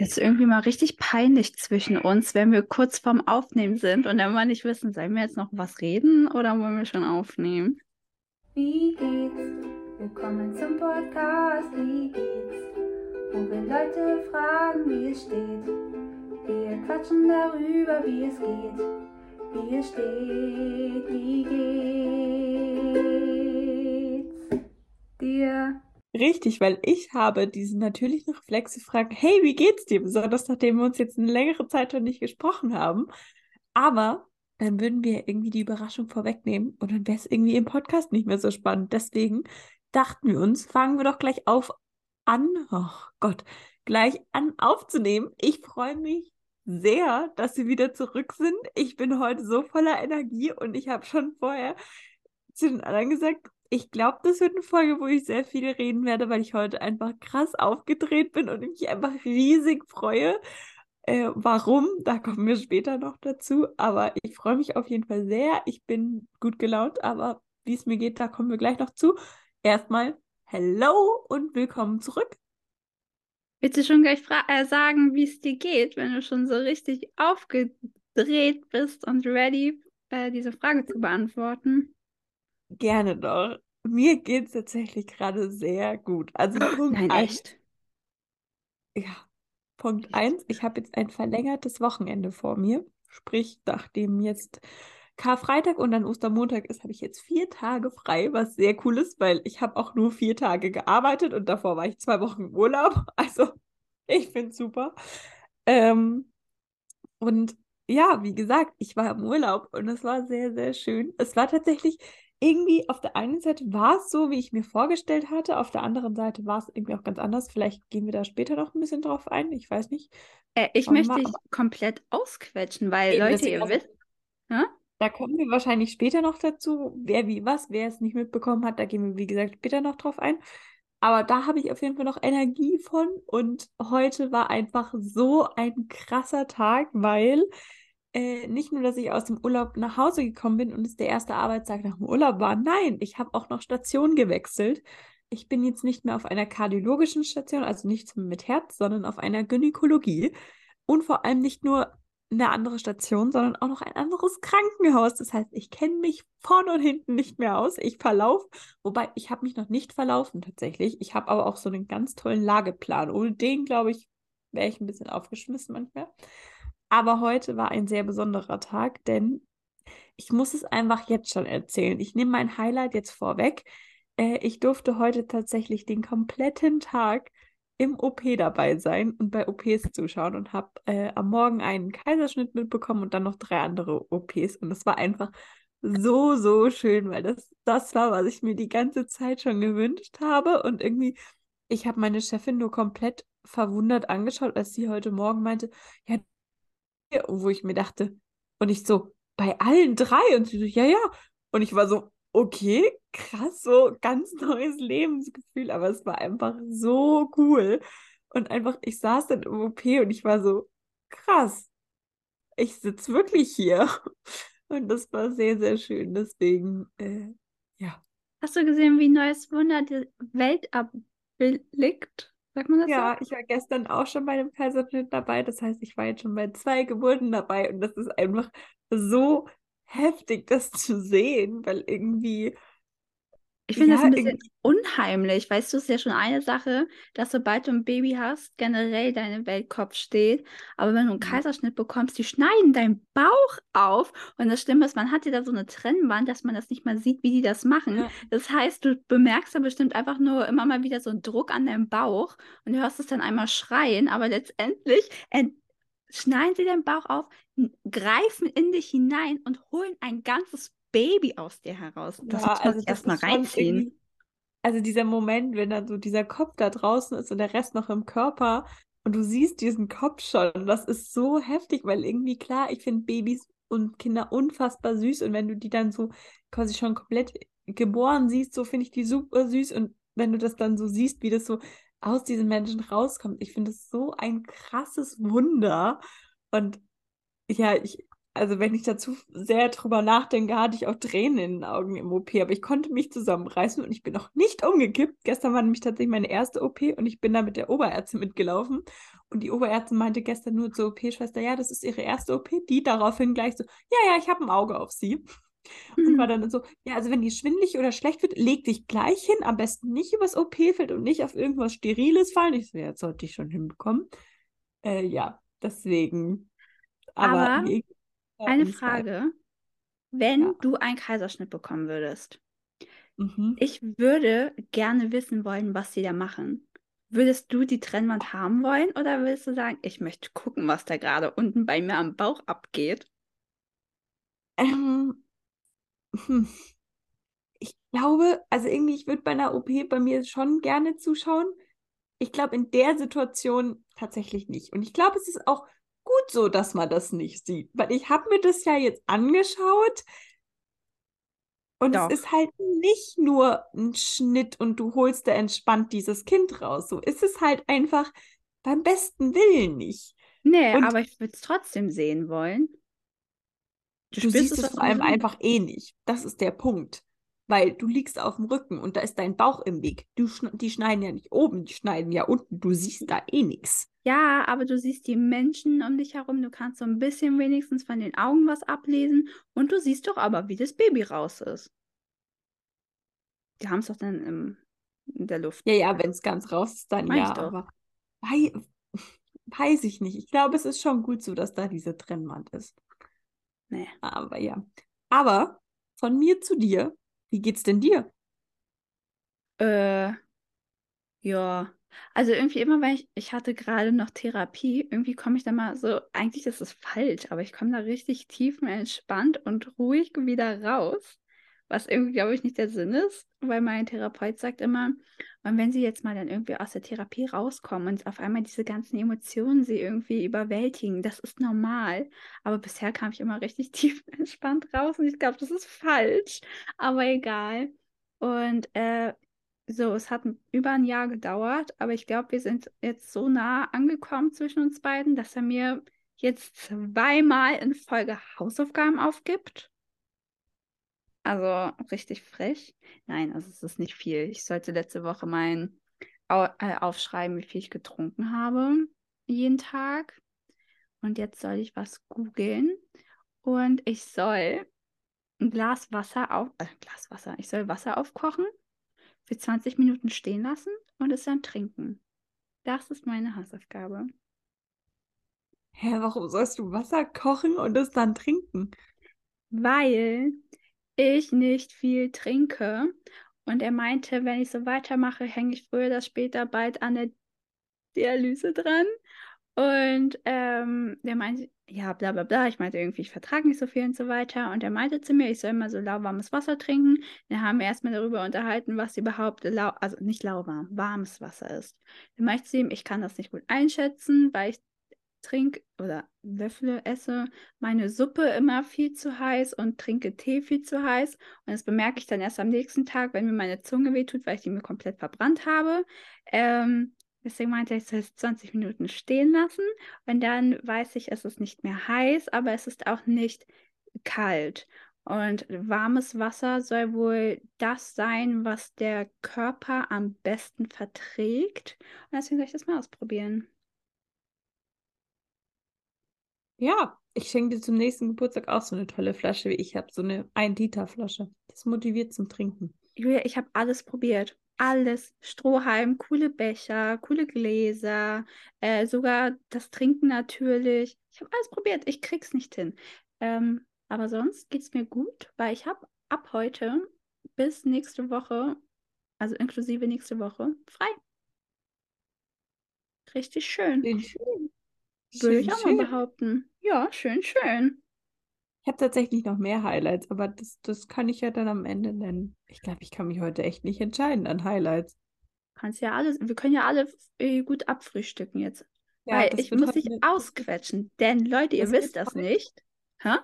Jetzt irgendwie mal richtig peinlich zwischen uns, wenn wir kurz vorm Aufnehmen sind und dann mal nicht wissen, sollen wir jetzt noch was reden oder wollen wir schon aufnehmen? Wie geht's? Willkommen zum Podcast. Wie geht's? Wo wir Leute fragen, wie es steht. Wir quatschen darüber, wie es geht. Wie es steht, wie geht's dir? Richtig, weil ich habe diesen natürlichen Reflex zu fragen, hey, wie geht's dir? Besonders nachdem wir uns jetzt eine längere Zeit schon nicht gesprochen haben. Aber dann würden wir irgendwie die Überraschung vorwegnehmen und dann wäre es irgendwie im Podcast nicht mehr so spannend. Deswegen dachten wir uns, fangen wir doch gleich auf an, oh Gott, gleich an aufzunehmen. Ich freue mich sehr, dass Sie wieder zurück sind. Ich bin heute so voller Energie und ich habe schon vorher zu den anderen gesagt, ich glaube, das wird eine Folge, wo ich sehr viel reden werde, weil ich heute einfach krass aufgedreht bin und mich einfach riesig freue. Äh, warum? Da kommen wir später noch dazu. Aber ich freue mich auf jeden Fall sehr. Ich bin gut gelaunt, aber wie es mir geht, da kommen wir gleich noch zu. Erstmal Hello und willkommen zurück. Willst du schon gleich äh, sagen, wie es dir geht, wenn du schon so richtig aufgedreht bist und ready, äh, diese Frage zu beantworten? Gerne doch. Mir geht es tatsächlich gerade sehr gut. Also Punkt Nein, eins. echt. Ja, Punkt eins. Ich habe jetzt ein verlängertes Wochenende vor mir. Sprich, nachdem jetzt Karfreitag und dann Ostermontag ist, habe ich jetzt vier Tage frei, was sehr cool ist, weil ich habe auch nur vier Tage gearbeitet und davor war ich zwei Wochen im Urlaub. Also ich finde es super. Ähm, und ja, wie gesagt, ich war im Urlaub und es war sehr, sehr schön. Es war tatsächlich irgendwie auf der einen Seite war es so, wie ich mir vorgestellt hatte, auf der anderen Seite war es irgendwie auch ganz anders. Vielleicht gehen wir da später noch ein bisschen drauf ein, ich weiß nicht. Äh, ich Schauen möchte mal, dich komplett ausquetschen, weil eben, Leute, ihr wisst, da kommen wir wahrscheinlich später noch dazu, wer wie was, wer es nicht mitbekommen hat, da gehen wir, wie gesagt, später noch drauf ein. Aber da habe ich auf jeden Fall noch Energie von und heute war einfach so ein krasser Tag, weil äh, nicht nur, dass ich aus dem Urlaub nach Hause gekommen bin und es der erste Arbeitstag nach dem Urlaub war, nein, ich habe auch noch Station gewechselt. Ich bin jetzt nicht mehr auf einer kardiologischen Station, also nichts mit Herz, sondern auf einer Gynäkologie. Und vor allem nicht nur eine andere Station, sondern auch noch ein anderes Krankenhaus. Das heißt, ich kenne mich vorne und hinten nicht mehr aus. Ich verlaufe, wobei ich habe mich noch nicht verlaufen tatsächlich. Ich habe aber auch so einen ganz tollen Lageplan. Ohne den, glaube ich, wäre ich ein bisschen aufgeschmissen manchmal. Aber heute war ein sehr besonderer Tag, denn ich muss es einfach jetzt schon erzählen. Ich nehme mein Highlight jetzt vorweg. Äh, ich durfte heute tatsächlich den kompletten Tag im OP dabei sein und bei OPs zuschauen und habe äh, am Morgen einen Kaiserschnitt mitbekommen und dann noch drei andere OPs. Und es war einfach so, so schön, weil das das war, was ich mir die ganze Zeit schon gewünscht habe. Und irgendwie, ich habe meine Chefin nur komplett verwundert angeschaut, als sie heute Morgen meinte, ja, wo ich mir dachte, und ich so, bei allen drei? Und sie so, ja, ja. Und ich war so, okay, krass, so ganz neues Lebensgefühl, aber es war einfach so cool. Und einfach, ich saß dann im OP und ich war so, krass, ich sitze wirklich hier. Und das war sehr, sehr schön. Deswegen, äh, ja. Hast du gesehen, wie neues Wunder die Welt abblickt? Sagt man das so? Ja, ich war gestern auch schon bei dem Kaiserschnitt dabei. Das heißt, ich war jetzt schon bei zwei Geburten dabei und das ist einfach so heftig, das zu sehen, weil irgendwie, Ich finde das ja, ein bisschen unheimlich. Weißt du, es ist ja schon eine Sache, dass sobald du ein Baby hast, generell dein Weltkopf steht. Aber wenn du einen ja, Kaiserschnitt bekommst, die schneiden deinen Bauch auf. Und das Schlimme ist, man hat ja da so eine Trennwand, dass man das nicht mal sieht, wie die das machen. ja, Das heißt, du bemerkst da bestimmt einfach nur immer mal wieder so einen Druck an deinem Bauch und du hörst es dann einmal schreien. Aber letztendlich schneiden sie den Bauch auf, greifen in dich hinein und holen ein ganzes Baby aus dir heraus. Das ja, muss man also sich das erstmal reinziehen. also dieser Moment, wenn dann so dieser Kopf da draußen ist und der Rest noch im Körper und du siehst diesen Kopf schon, das ist so heftig, weil irgendwie klar, ich finde Babys und Kinder unfassbar süß und wenn du die dann so quasi schon komplett geboren siehst, so finde ich die super süß und wenn du das dann so siehst, wie das so aus diesen Menschen rauskommt, ich finde es so ein krasses Wunder und ja, ich, also wenn ich dazu sehr drüber nachdenke, hatte ich auch Tränen in den Augen im OP, aber ich konnte mich zusammenreißen und ich bin noch nicht umgekippt. Gestern war nämlich tatsächlich meine erste OP und ich bin da mit der Oberärztin mitgelaufen und die Oberärztin meinte gestern nur zur OP-Schwester, ja, das ist ihre erste OP, die daraufhin gleich so, ja, ja, ich habe ein Auge auf sie. Und war dann so, ja, also wenn die schwindelig oder schlecht wird, leg dich gleich hin, am besten nicht übers OP-Feld und nicht auf irgendwas Steriles fallen. Ich so, ja, das sollte ich schon hinbekommen. Äh, ja, deswegen. Aber, Aber Eine Frage. Wenn Ja. du einen Kaiserschnitt bekommen würdest, Mhm. ich würde gerne wissen wollen, was sie da machen. Würdest du die Trennwand haben wollen oder würdest du sagen, ich möchte gucken, was da gerade unten bei mir am Bauch abgeht? Ähm, hm. Ich glaube, also irgendwie, ich würde bei einer OP bei mir schon gerne zuschauen. Ich glaube, in der Situation tatsächlich nicht. Und ich glaube, es ist auch so, dass man das nicht sieht. Weil ich habe mir das ja jetzt angeschaut und Doch. es ist halt nicht nur ein Schnitt und du holst da entspannt dieses Kind raus. So ist es halt einfach beim besten Willen nicht. Nee, Und- aber ich würde es trotzdem sehen wollen. Du spürst siehst es vor allem einfach eh nicht. Das ist der Punkt. Weil du liegst auf dem Rücken und da ist dein Bauch im Weg. Du schn die schneiden ja nicht oben, die schneiden ja unten. Du siehst da eh nichts. Ja, aber du siehst die Menschen um dich herum, du kannst so ein bisschen wenigstens von den Augen was ablesen und du siehst doch aber, wie das Baby raus ist. Die haben es doch dann im, in der Luft. Ja, ja, wenn es ganz raus ist, dann Mach ja, aber wei weiß ich nicht. Ich glaube, es ist schon gut so, dass da diese Trennwand ist. Nee. Aber ja. Aber von mir zu dir, wie geht's denn dir? Äh, ja. Also irgendwie immer, wenn ich, ich hatte gerade noch Therapie, irgendwie komme ich da mal so, eigentlich ist es falsch, aber ich komme da richtig tiefenentspannt und ruhig wieder raus. Was irgendwie, glaube ich, nicht der Sinn ist, weil mein Therapeut sagt immer, und wenn sie jetzt mal dann irgendwie aus der Therapie rauskommen und auf einmal diese ganzen Emotionen sie irgendwie überwältigen, das ist normal. Aber bisher kam ich immer richtig tiefenentspannt raus und ich glaube, das ist falsch, aber egal. Und äh, so, es hat über ein Jahr gedauert, aber ich glaube, wir sind jetzt so nah angekommen zwischen uns beiden, dass er mir jetzt zweimal in Folge Hausaufgaben aufgibt. Also richtig frech. Nein, also es ist nicht viel. Ich sollte letzte Woche mein äh, aufschreiben, wie viel ich getrunken habe jeden Tag. Und jetzt soll ich was googeln. Und ich soll ein Glas Wasser auf, äh, Glas Wasser. Ich soll Wasser aufkochen, für 20 Minuten stehen lassen und es dann trinken. Das ist meine Hausaufgabe. Hä, warum sollst du Wasser kochen und es dann trinken? Weil ich nicht viel trinke. Und er meinte, wenn ich so weitermache, hänge ich früher oder später bald an der Dialyse dran. Und ähm, der meinte, ja, bla bla bla. Ich meinte irgendwie, ich vertrage nicht so viel und so weiter. Und er meinte zu mir, ich soll immer so lauwarmes Wasser trinken. Dann haben wir erstmal darüber unterhalten, was überhaupt lau also nicht lauwarm, warmes Wasser ist. Dann meinte ich zu ihm, ich kann das nicht gut einschätzen, weil ich trinke oder löffle, esse meine Suppe immer viel zu heiß und trinke Tee viel zu heiß. Und das bemerke ich dann erst am nächsten Tag, wenn mir meine Zunge wehtut, weil ich die mir komplett verbrannt habe. Ähm, deswegen meinte ich, ich soll es 20 Minuten stehen lassen. Und dann weiß ich, es ist nicht mehr heiß, aber es ist auch nicht kalt. Und warmes Wasser soll wohl das sein, was der Körper am besten verträgt. Und deswegen soll ich das mal ausprobieren. Ja, ich schenke dir zum nächsten Geburtstag auch so eine tolle Flasche wie ich habe, so eine 1-Liter-Flasche. Das motiviert zum Trinken. Julia, ich habe alles probiert. Alles. Strohhalm, coole Becher, coole Gläser, äh, sogar das Trinken natürlich. Ich habe alles probiert. Ich krieg's nicht hin. Ähm, aber sonst geht's mir gut, weil ich habe ab heute bis nächste Woche, also inklusive nächste Woche, frei. Richtig schön. Schön, schön. Würde ich Schön, auch mal schön. behaupten. Ja, schön, schön. Ich habe tatsächlich noch mehr Highlights, aber das, das kann ich ja dann am Ende nennen. Ich glaube, ich kann mich heute echt nicht entscheiden an Highlights. Kannst ja alles, wir können ja alle äh, gut abfrühstücken jetzt. Ja, Weil ich muss dich ausquetschen. Denn Leute, ihr Das wisst das heute- nicht. Hä?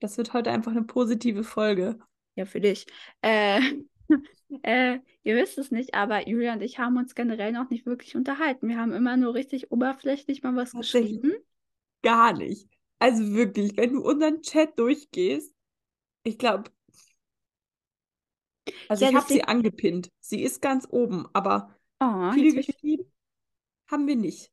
Das wird heute einfach eine positive Folge. Ja, für dich. Äh, äh, ihr wisst es nicht, aber Julia und ich haben uns generell noch nicht wirklich unterhalten. Wir haben immer nur richtig oberflächlich mal was geschrieben. Gar nicht. Also wirklich, wenn du unseren Chat durchgehst, ich glaube, also Ja, ich habe sie angepinnt. Sie ist ganz oben, aber Oh, viele geschrieben haben wir nicht.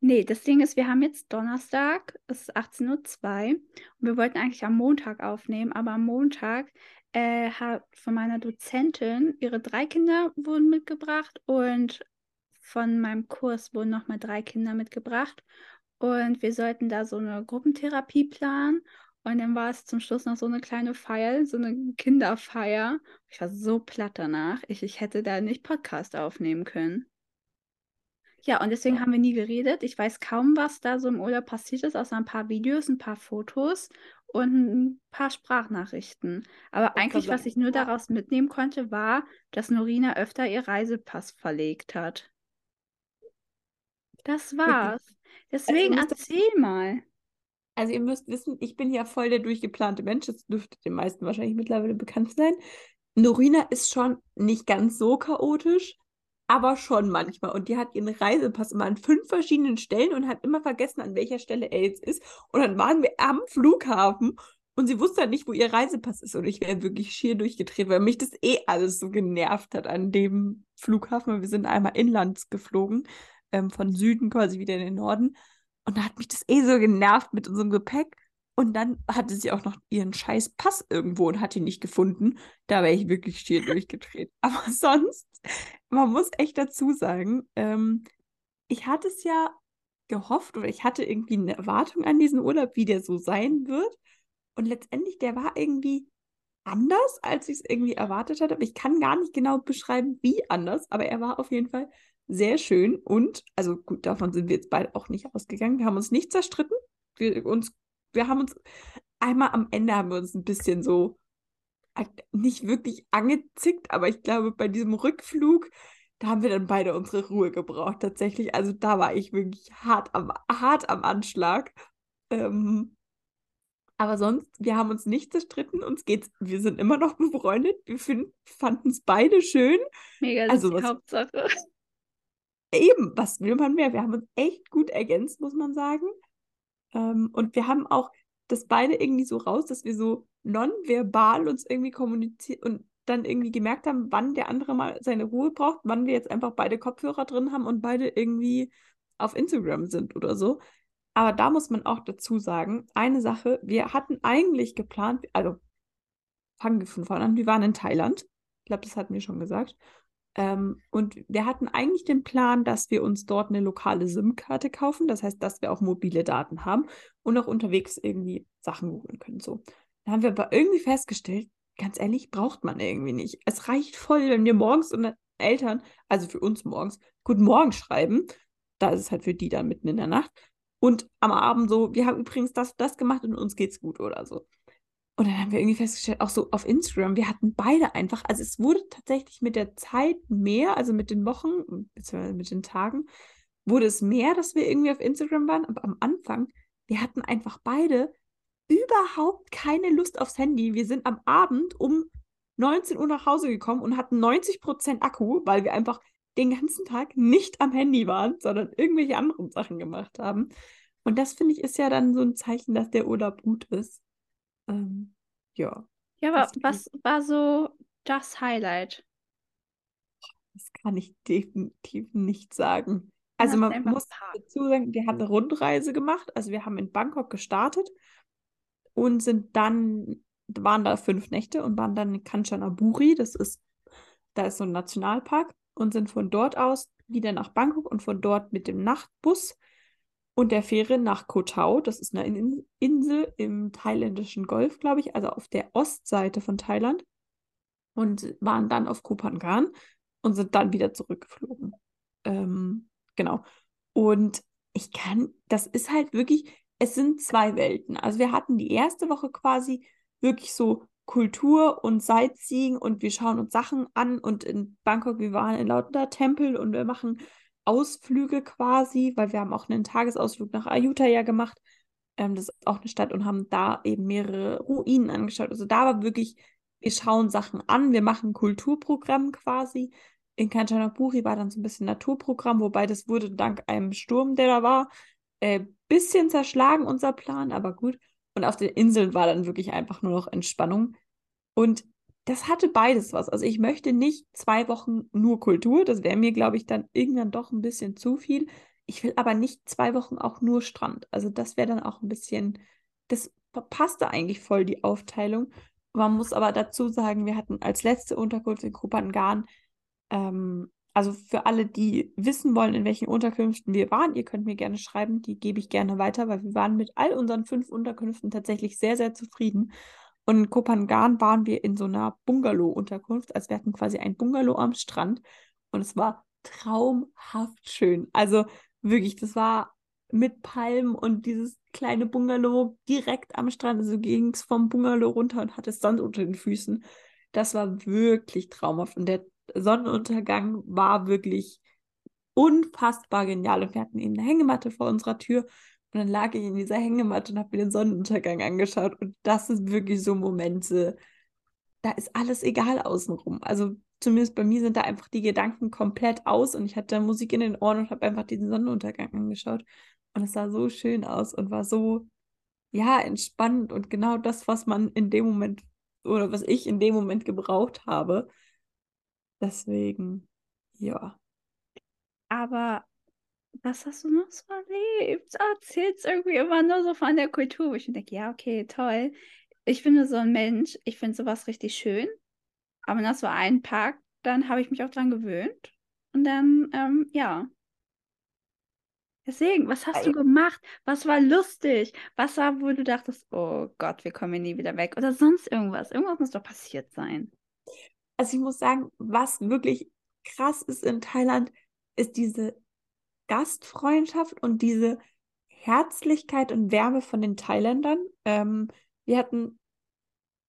Nee, das Ding ist, wir haben jetzt Donnerstag, es ist 18.02 Uhr und wir wollten eigentlich am Montag aufnehmen, aber am Montag äh, hat von meiner Dozentin ihre drei Kinder wurden mitgebracht und von meinem Kurs wurden nochmal drei Kinder mitgebracht und wir sollten da so eine Gruppentherapie planen und dann war es zum Schluss noch so eine kleine Feier, so eine Kinderfeier. Ich war so platt danach, ich, ich hätte da nicht Podcast aufnehmen können. Ja, und deswegen haben wir nie geredet. Ich weiß kaum, was da so im Urlaub passiert ist, außer ein paar Videos, ein paar Fotos und ein paar Sprachnachrichten. Aber wollte eigentlich, was ich nur daraus mitnehmen konnte, war, dass Norina öfter ihr Reisepass verlegt hat. Das war's. Deswegen müsst das- erzähl mal. Also ihr müsst wissen, ich bin ja voll der durchgeplante Mensch. Das dürfte den meisten wahrscheinlich mittlerweile bekannt sein. Norina ist schon nicht ganz so chaotisch, aber schon manchmal. Und die hat ihren Reisepass immer an fünf verschiedenen Stellen und hat immer vergessen, an welcher Stelle er jetzt ist. Und dann waren wir am Flughafen und sie wusste halt nicht, wo ihr Reisepass ist. Und ich wäre wirklich schier durchgedreht, weil mich das eh alles so genervt hat an dem Flughafen. Wir sind einmal inlands geflogen, ähm, von Süden quasi wieder in den Norden. Und da hat mich das eh so genervt mit unserem Gepäck. Und dann hatte sie auch noch ihren scheiß Pass irgendwo und hat ihn nicht gefunden. Da wäre ich wirklich schier durchgedreht. Aber sonst, man muss echt dazu sagen, ähm, ich hatte es ja gehofft oder ich hatte irgendwie eine Erwartung an diesen Urlaub, wie der so sein wird. Und letztendlich, der war irgendwie anders, als ich es irgendwie erwartet hatte. Aber ich kann gar nicht genau beschreiben, wie anders. Aber er war auf jeden Fall sehr schön. Und, also gut, davon sind wir jetzt beide auch nicht ausgegangen. Wir haben uns nicht zerstritten. Wir, uns, wir haben uns einmal am Ende haben wir uns ein bisschen so nicht wirklich angezickt, aber ich glaube, bei diesem Rückflug, da haben wir dann beide unsere Ruhe gebraucht, tatsächlich. Also da war ich wirklich hart am, hart am Anschlag. Ähm, aber sonst, wir haben uns nicht zerstritten, uns geht's, wir sind immer noch befreundet, wir fanden es beide schön. Mega, das Also ist die was- Hauptsache. Eben, was will man mehr? Wir haben uns echt gut ergänzt, muss man sagen. Ähm, und wir haben auch das beide irgendwie so raus, dass wir so nonverbal uns irgendwie kommunizieren und dann irgendwie gemerkt haben, wann der andere mal seine Ruhe braucht, wann wir jetzt einfach beide Kopfhörer drin haben und beide irgendwie auf Instagram sind oder so. Aber da muss man auch dazu sagen, eine Sache, wir hatten eigentlich geplant, also fangen wir von vorne an, wir waren in Thailand. Ich glaube, das hatten wir schon gesagt. Ähm, und wir hatten eigentlich den Plan, dass wir uns dort eine lokale SIM-Karte kaufen. Das heißt, dass wir auch mobile Daten haben und auch unterwegs irgendwie Sachen googeln können. So. Da haben wir aber irgendwie festgestellt, ganz ehrlich, braucht man irgendwie nicht. Es reicht voll, wenn wir morgens unseren Eltern, also für uns morgens, Guten Morgen schreiben. Da ist es halt für die dann mitten in der Nacht. Und am Abend so, wir haben übrigens das, das gemacht und uns geht's gut oder so. Und dann haben wir irgendwie festgestellt, auch so auf Instagram, wir hatten beide einfach, also es wurde tatsächlich mit der Zeit mehr, also mit den Wochen, beziehungsweise mit den Tagen, wurde es mehr, dass wir irgendwie auf Instagram waren. Aber am Anfang, wir hatten einfach beide überhaupt keine Lust aufs Handy. Wir sind am Abend um 19 Uhr nach Hause gekommen und hatten 90% Akku, weil wir einfach den ganzen Tag nicht am Handy waren, sondern irgendwelche anderen Sachen gemacht haben. Und das finde ich ist ja dann so ein Zeichen, dass der Urlaub gut ist. Ähm, ja, Ja, aber was war so das Highlight? das kann ich definitiv nicht sagen. Also man muss dazu sagen, wir haben eine Rundreise gemacht. Also wir haben in Bangkok gestartet und sind dann, waren da fünf Nächte und waren dann in Kanchanaburi. Das ist, da ist so ein Nationalpark und sind von dort aus wieder nach Bangkok und von dort mit dem Nachtbus und der Fähre nach Koh Tao. Das ist eine In- Insel im thailändischen Golf, glaube ich, also auf der Ostseite von Thailand. Und waren dann auf Koh Phangan und sind dann wieder zurückgeflogen. Ähm, genau. Und ich kann, das ist halt wirklich, es sind zwei Welten. Also wir hatten die erste Woche quasi wirklich so Kultur und Sightseeing und wir schauen uns Sachen an und in Bangkok, wir waren in lauter Tempel und wir machen Ausflüge quasi, weil wir haben auch einen Tagesausflug nach Ayutthaya gemacht. Ähm, das ist auch eine Stadt und haben da eben mehrere Ruinen angeschaut. Also da war wirklich, wir schauen Sachen an, wir machen Kulturprogramm quasi. In Kanchanaburi war dann so ein bisschen Naturprogramm, wobei das wurde dank einem Sturm, der da war, äh, bisschen zerschlagen, unser Plan, aber gut. Und auf den Inseln war dann wirklich einfach nur noch Entspannung. Und das hatte beides was. Also ich möchte nicht zwei Wochen nur Kultur. Das wäre mir, glaube ich, dann irgendwann doch ein bisschen zu viel. Ich will aber nicht zwei Wochen auch nur Strand. Also das wäre dann auch ein bisschen, das passte eigentlich voll die Aufteilung. Man muss aber dazu sagen, wir hatten als letzte Unterkunft in Kopangan, ähm, also für alle, die wissen wollen, in welchen Unterkünften wir waren, ihr könnt mir gerne schreiben, die gebe ich gerne weiter, weil wir waren mit all unseren fünf Unterkünften tatsächlich sehr, sehr zufrieden. Und in Kopangan waren wir in so einer Bungalow-Unterkunft, also wir hatten quasi ein Bungalow am Strand und es war traumhaft schön. Also wirklich, das war mit Palmen und dieses kleine Bungalow direkt am Strand. Also ging es vom Bungalow runter und hatte Sand unter den Füßen. Das war wirklich traumhaft. Und der Sonnenuntergang war wirklich unfassbar genial. Und wir hatten eben eine Hängematte vor unserer Tür. Und dann lag ich in dieser Hängematte und habe mir den Sonnenuntergang angeschaut. Und das sind wirklich so Momente, da ist alles egal außenrum. Also zumindest bei mir sind da einfach die Gedanken komplett aus und ich hatte Musik in den Ohren und habe einfach diesen Sonnenuntergang angeschaut. Und es sah so schön aus und war so, ja, entspannend und genau das, was man in dem Moment oder was ich in dem Moment gebraucht habe. Deswegen, ja. Aber was hast du noch so erlebt? Erzählst irgendwie immer nur so von der Kultur, wo ich mir denke, ja, okay, toll. Ich bin so ein Mensch, ich finde sowas richtig schön. Aber wenn das so einpackt, dann habe ich mich auch dran gewöhnt. Und dann, ähm, ja, Deswegen, was hast du gemacht? Was war lustig? Was war, wo du dachtest, oh Gott, wir kommen hier nie wieder weg? Oder sonst irgendwas? Irgendwas muss doch passiert sein. Also ich muss sagen, was wirklich krass ist in Thailand, ist diese Gastfreundschaft und diese Herzlichkeit und Wärme von den Thailändern. Ähm, wir hatten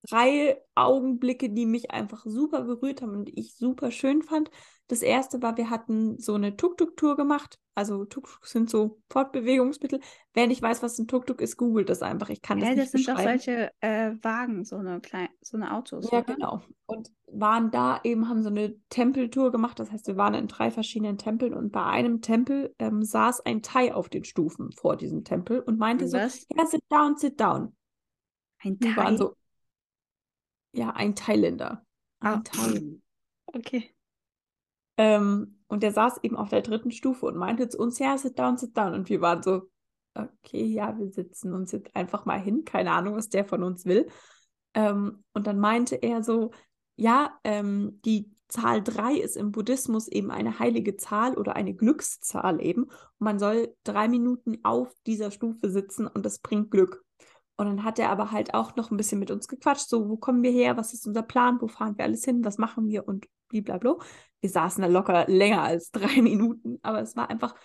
drei Augenblicke, die mich einfach super berührt haben und ich super schön fand. Das erste war, wir hatten so eine Tuk-Tuk-Tour gemacht. Also Tuk-Tuk sind so Fortbewegungsmittel. Wer nicht weiß, was ein Tuk-Tuk ist, googelt das einfach. Ich kann das ja, nicht das sind doch solche äh, Wagen, so eine, kleine, so eine Autos. Ja, oder? genau. Und waren da eben, haben so eine Tempeltour gemacht. Das heißt, wir waren in drei verschiedenen Tempeln und bei einem Tempel ähm, saß ein Thai auf den Stufen vor diesem Tempel und meinte was? so, ja, sit down, sit down. Ein Thai? Die waren so, ja, ein Thailänder. Ein ah. Thai. Okay. Ähm, und der saß eben auf der dritten Stufe und meinte zu uns, ja, sit down, sit down. Und wir waren so, okay, ja, wir sitzen uns jetzt einfach mal hin. Keine Ahnung, was der von uns will. Ähm, und dann meinte er so, ja, ähm, die Zahl 3 ist im Buddhismus eben eine heilige Zahl oder eine Glückszahl eben. Und man soll drei Minuten auf dieser Stufe sitzen und das bringt Glück. Und dann hat er aber halt auch noch ein bisschen mit uns gequatscht, so, wo kommen wir her, was ist unser Plan, wo fahren wir alles hin, was machen wir und blablabla. Wir saßen da locker länger als drei Minuten, aber es war einfach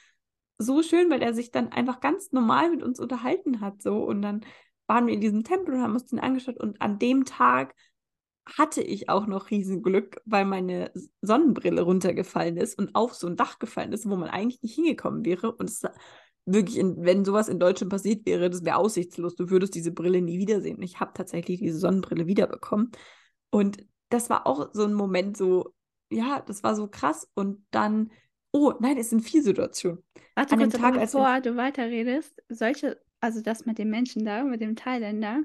so schön, weil er sich dann einfach ganz normal mit uns unterhalten hat, so. Und dann waren wir in diesem Tempel und haben uns den angeschaut und an dem Tag hatte ich auch noch Riesenglück, weil meine Sonnenbrille runtergefallen ist und auf so ein Dach gefallen ist, wo man eigentlich nicht hingekommen wäre. Und es wirklich, in, wenn sowas in Deutschland passiert wäre, das wäre aussichtslos. Du würdest diese Brille nie wiedersehen. Ich habe tatsächlich diese Sonnenbrille wiederbekommen. Und das war auch so ein Moment, so, ja, das war so krass. Und dann, oh nein, es sind vier Situationen. Warte An kurz, dem Tag, bevor du weiterredest, solche, also das mit dem Menschen da, mit dem Thailänder,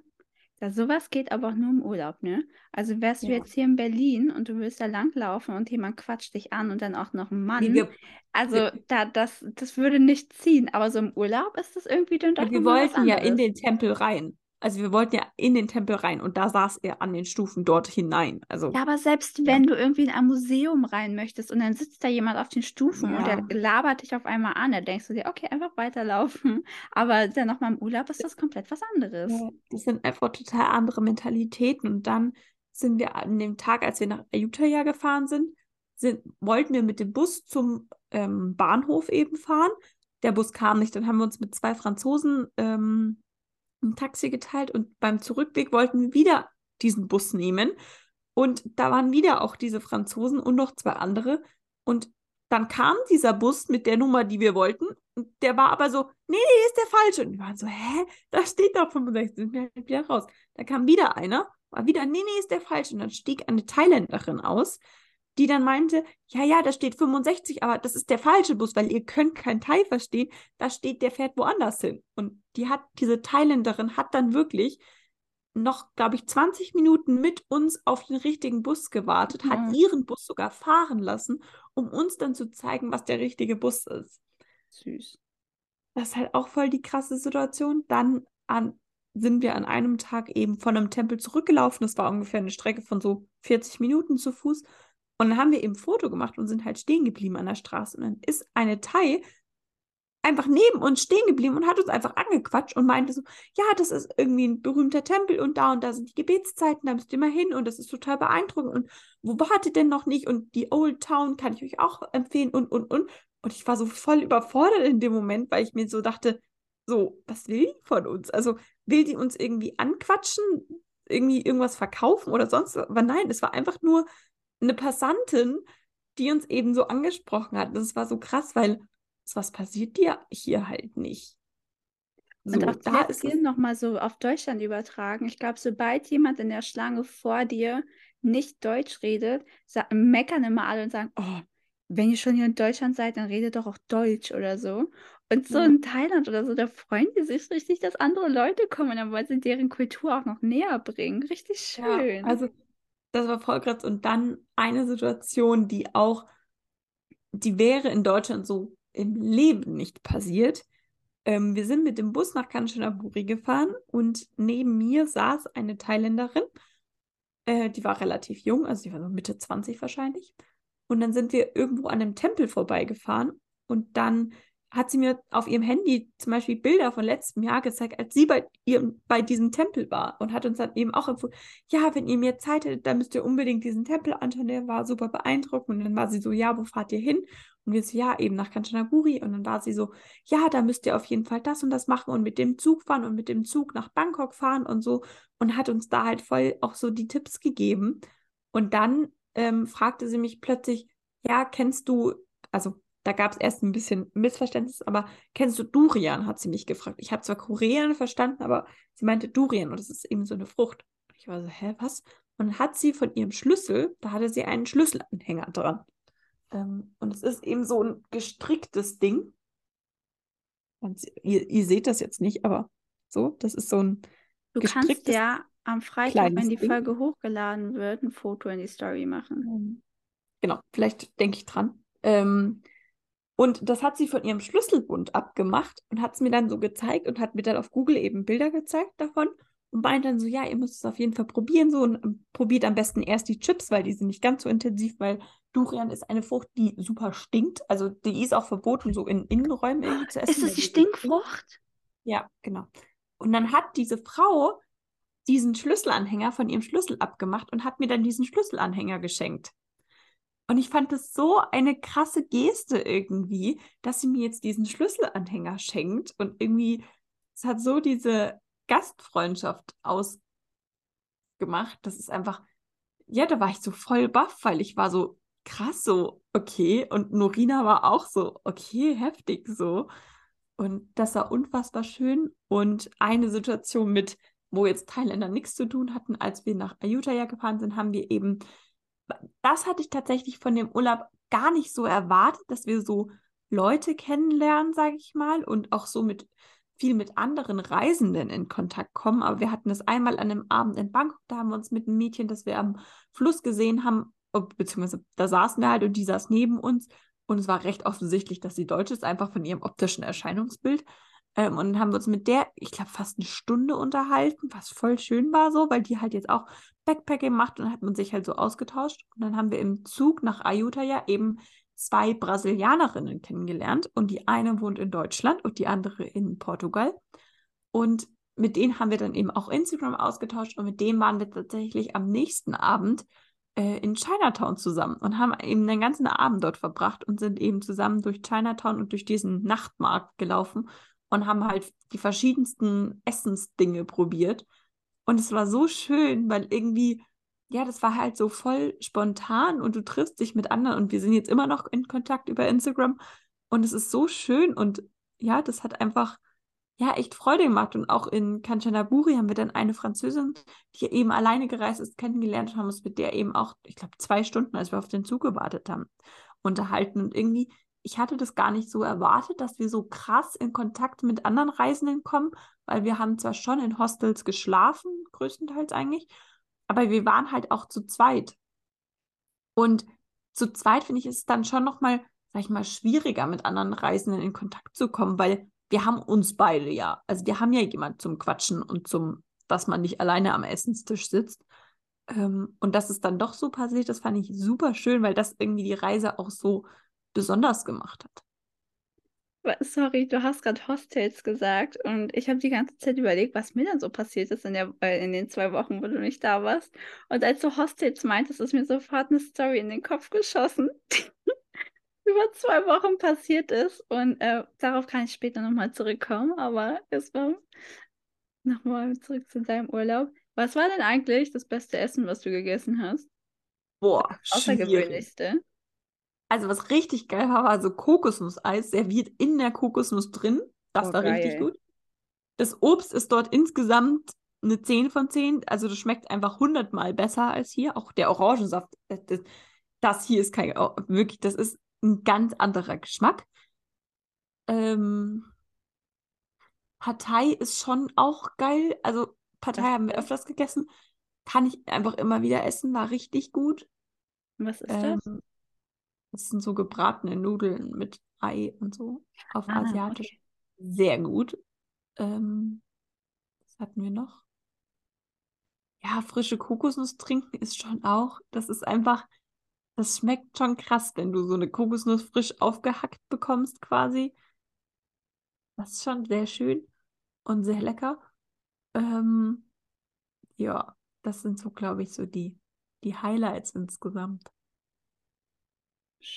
ja, sowas geht aber auch nur im Urlaub, ne? Also wärst du jetzt hier in Berlin und du willst da langlaufen und jemand quatscht dich an und dann auch noch ein Mann. Wir, also wir, da, das, das würde nicht ziehen, aber so im Urlaub ist das irgendwie dann doch Wir wollten ja in den Tempel rein. Also wir wollten ja in den Tempel rein und da saß er an den Stufen dort hinein. Also, ja, aber selbst ja. wenn du irgendwie in ein Museum rein möchtest und dann sitzt da jemand auf den Stufen ja. und der labert dich auf einmal an, dann denkst du dir, okay, einfach weiterlaufen. Aber dann nochmal im Urlaub ist das komplett was anderes. Ja, das sind einfach total andere Mentalitäten. Und dann sind wir an dem Tag, als wir nach Ayutthaya gefahren sind, sind wollten wir mit dem Bus zum ähm, Bahnhof eben fahren. Der Bus kam nicht, dann haben wir uns mit zwei Franzosen ähm, ein Taxi geteilt und beim Zurückweg wollten wir wieder diesen Bus nehmen. Und da waren wieder auch diese Franzosen und noch zwei andere. Und dann kam dieser Bus mit der Nummer, die wir wollten. Und der war aber so, nee, nee, ist der falsche. Und wir waren so, hä? Da steht doch 65. Sind wir halt wieder raus. Da kam wieder einer, war wieder, nee, nee, ist der falsche. Und dann stieg eine Thailänderin aus. Die dann meinte, ja, ja, da steht 65, aber das ist der falsche Bus, weil ihr könnt kein Thai verstehen. Da steht, der fährt woanders hin. Und die hat, diese Thailänderin hat dann wirklich noch, glaube ich, 20 Minuten mit uns auf den richtigen Bus gewartet, hat Mhm. ihren Bus sogar fahren lassen, um uns dann zu zeigen, was der richtige Bus ist. Süß. Das ist halt auch voll die krasse Situation. Dann an, sind wir an einem Tag eben von einem Tempel zurückgelaufen. Das war ungefähr eine Strecke von so 40 Minuten zu Fuß. Und dann haben wir eben ein Foto gemacht und sind halt stehen geblieben an der Straße. Und dann ist eine Thai einfach neben uns stehen geblieben und hat uns einfach angequatscht und meinte so, ja, das ist irgendwie ein berühmter Tempel und da und da sind die Gebetszeiten, da müsst ihr mal hin und das ist total beeindruckend und wo wartet denn noch nicht und die Old Town kann ich euch auch empfehlen und, und, und. Und ich war so voll überfordert in dem Moment, weil ich mir so dachte, so, was will die von uns? Also will die uns irgendwie anquatschen, irgendwie irgendwas verkaufen oder sonst was? Aber nein, es war einfach nur eine Passantin, die uns eben so angesprochen hat. Das war so krass, weil was passiert dir hier halt nicht. So, Und auch da ist es, hier nochmal so auf Deutschland übertragen. Ich glaube, sobald jemand in der Schlange vor dir nicht Deutsch redet, meckern immer alle und sagen, oh, wenn ihr schon hier in Deutschland seid, dann redet doch auch Deutsch oder so. Und so Ja. in Thailand oder so, da freuen die sich richtig, dass andere Leute kommen, dann wollen sie deren Kultur auch noch näher bringen. Richtig ja, schön. also das war voll krass. Und dann eine Situation, die auch, die wäre in Deutschland so im Leben nicht passiert. Ähm, wir sind mit dem Bus nach Kanchanaburi gefahren und neben mir saß eine Thailänderin. Äh, die war relativ jung, also die war so Mitte 20 wahrscheinlich. Und dann sind wir irgendwo an einem Tempel vorbeigefahren und dann hat sie mir auf ihrem Handy zum Beispiel Bilder von letztem Jahr gezeigt, als sie bei ihrem, bei diesem Tempel war und hat uns dann eben auch empfohlen, ja, wenn ihr mehr Zeit hättet, dann müsst ihr unbedingt diesen Tempel anschauen, der war super beeindruckend. Und dann war sie so, ja, wo fahrt ihr hin? Und wir so, ja, eben nach Kanchanaburi. Und dann war sie so, ja, da müsst ihr auf jeden Fall das und das machen und mit dem Zug fahren und mit dem Zug nach Bangkok fahren und so. Und hat uns da halt voll auch so die Tipps gegeben. Und dann ähm, fragte sie mich plötzlich, ja, kennst du, also da gab es erst ein bisschen Missverständnis, aber kennst du Durian, hat sie mich gefragt. Ich habe zwar Korean verstanden, aber sie meinte Durian und das ist eben so eine Frucht. Ich war so, hä, was? Und hat sie von ihrem Schlüssel, da hatte sie einen Schlüsselanhänger dran. Ähm, und es ist eben so ein gestricktes Ding. Und ihr, ihr seht das jetzt nicht, aber so, das ist so ein Du kannst ja am Freitag, wenn die Ding. Folge hochgeladen wird, ein Foto in die Story machen. Ähm, Genau, vielleicht denke ich dran. Ähm, und das hat sie von ihrem Schlüsselbund abgemacht und hat es mir dann so gezeigt und hat mir dann auf Google eben Bilder gezeigt davon und meint dann so, ja, ihr müsst es auf jeden Fall probieren so und ähm, probiert am besten erst die Chips, weil die sind nicht ganz so intensiv, weil Durian ist eine Frucht, die super stinkt. Also die ist auch verboten, so in Innenräumen irgendwie zu essen. Ist das die Stinkfrucht? ja, genau. Und dann hat diese Frau diesen Schlüsselanhänger von ihrem Schlüssel abgemacht und hat mir dann diesen Schlüsselanhänger geschenkt. Und ich fand das so eine krasse Geste irgendwie, dass sie mir jetzt diesen Schlüsselanhänger schenkt und irgendwie, es hat so diese Gastfreundschaft ausgemacht. Das ist einfach, ja, da war ich so voll baff, weil ich war so krass so, okay. Und Norina war auch so, okay, heftig so. Und das war unfassbar schön. Und eine Situation mit, wo jetzt Thailänder nichts zu tun hatten, als wir nach Ayutthaya gefahren sind, haben wir eben, das hatte ich tatsächlich von dem Urlaub gar nicht so erwartet, dass wir so Leute kennenlernen, sage ich mal, und auch so mit viel mit anderen Reisenden in Kontakt kommen. Aber wir hatten das einmal an einem Abend in Bangkok, da haben wir uns mit einem Mädchen, das wir am Fluss gesehen haben, beziehungsweise da saßen wir halt und die saß neben uns. Und es war recht offensichtlich, dass sie Deutsch ist, einfach von ihrem optischen Erscheinungsbild. Ähm, und dann haben wir uns mit der, ich glaube, fast eine Stunde unterhalten, was voll schön war so, weil die halt jetzt auch Backpacking macht und hat man sich halt so ausgetauscht. Und dann haben wir im Zug nach Ayutthaya eben zwei Brasilianerinnen kennengelernt und die eine wohnt in Deutschland und die andere in Portugal. Und mit denen haben wir dann eben auch Instagram ausgetauscht und mit denen waren wir tatsächlich am nächsten Abend äh, in Chinatown zusammen und haben eben den ganzen Abend dort verbracht und sind eben zusammen durch Chinatown und durch diesen Nachtmarkt gelaufen und haben halt die verschiedensten Essensdinge probiert. Und es war so schön, weil irgendwie, ja, das war halt so voll spontan und du triffst dich mit anderen und wir sind jetzt immer noch in Kontakt über Instagram und es ist so schön und ja, das hat einfach, ja echt Freude gemacht. Und auch in Kanchanaburi haben wir dann eine Französin, die eben alleine gereist ist, kennengelernt und haben uns mit der eben auch, ich glaube, zwei Stunden, als wir auf den Zug gewartet haben, unterhalten. Und irgendwie, ich hatte das gar nicht so erwartet, dass wir so krass in Kontakt mit anderen Reisenden kommen, weil wir haben zwar schon in Hostels geschlafen, größtenteils eigentlich, aber wir waren halt auch zu zweit. Und zu zweit finde ich es dann schon nochmal, sag ich mal, schwieriger mit anderen Reisenden in Kontakt zu kommen, weil wir haben uns beide ja. Also wir haben ja jemand zum Quatschen und zum, dass man nicht alleine am Essenstisch sitzt. Ähm, und dass es dann doch so passiert, das fand ich super schön, weil das irgendwie die Reise auch so besonders gemacht hat. Sorry, du hast gerade Hostels gesagt und ich habe die ganze Zeit überlegt, was mir dann so passiert ist in, der, äh, in den zwei Wochen, wo du nicht da warst. Und als du Hostels meintest, ist mir sofort eine Story in den Kopf geschossen, die über zwei Wochen passiert ist. Und äh, darauf kann ich später nochmal zurückkommen. Aber erstmal nochmal zurück zu deinem Urlaub. Was war denn eigentlich das beste Essen, was du gegessen hast? Boah, Das schwierig. Also was richtig geil war, war so Kokosnusseis, serviert in der Kokosnuss drin. Das Oh, war richtig geil. gut. Das Obst ist dort insgesamt eine 10 von 10. Also das schmeckt einfach hundertmal besser als hier. Auch der Orangensaft, das, das, das hier ist kein, oh, wirklich, das ist ein ganz anderer Geschmack. Ähm, Partei ist schon auch geil. Also Partei Was haben wir das? öfters gegessen. Kann ich einfach immer wieder essen, war richtig gut. Was ist Ähm, das? Das sind so gebratene Nudeln mit Ei und so auf Ah, Asiatisch. okay. Sehr gut. Ähm, was hatten wir noch? Ja, frische Kokosnuss trinken ist schon auch. Das ist einfach, das schmeckt schon krass, wenn du so eine Kokosnuss frisch aufgehackt bekommst, quasi. Das ist schon sehr schön und sehr lecker. Ähm, ja, das sind so, glaube ich, so die, die Highlights insgesamt.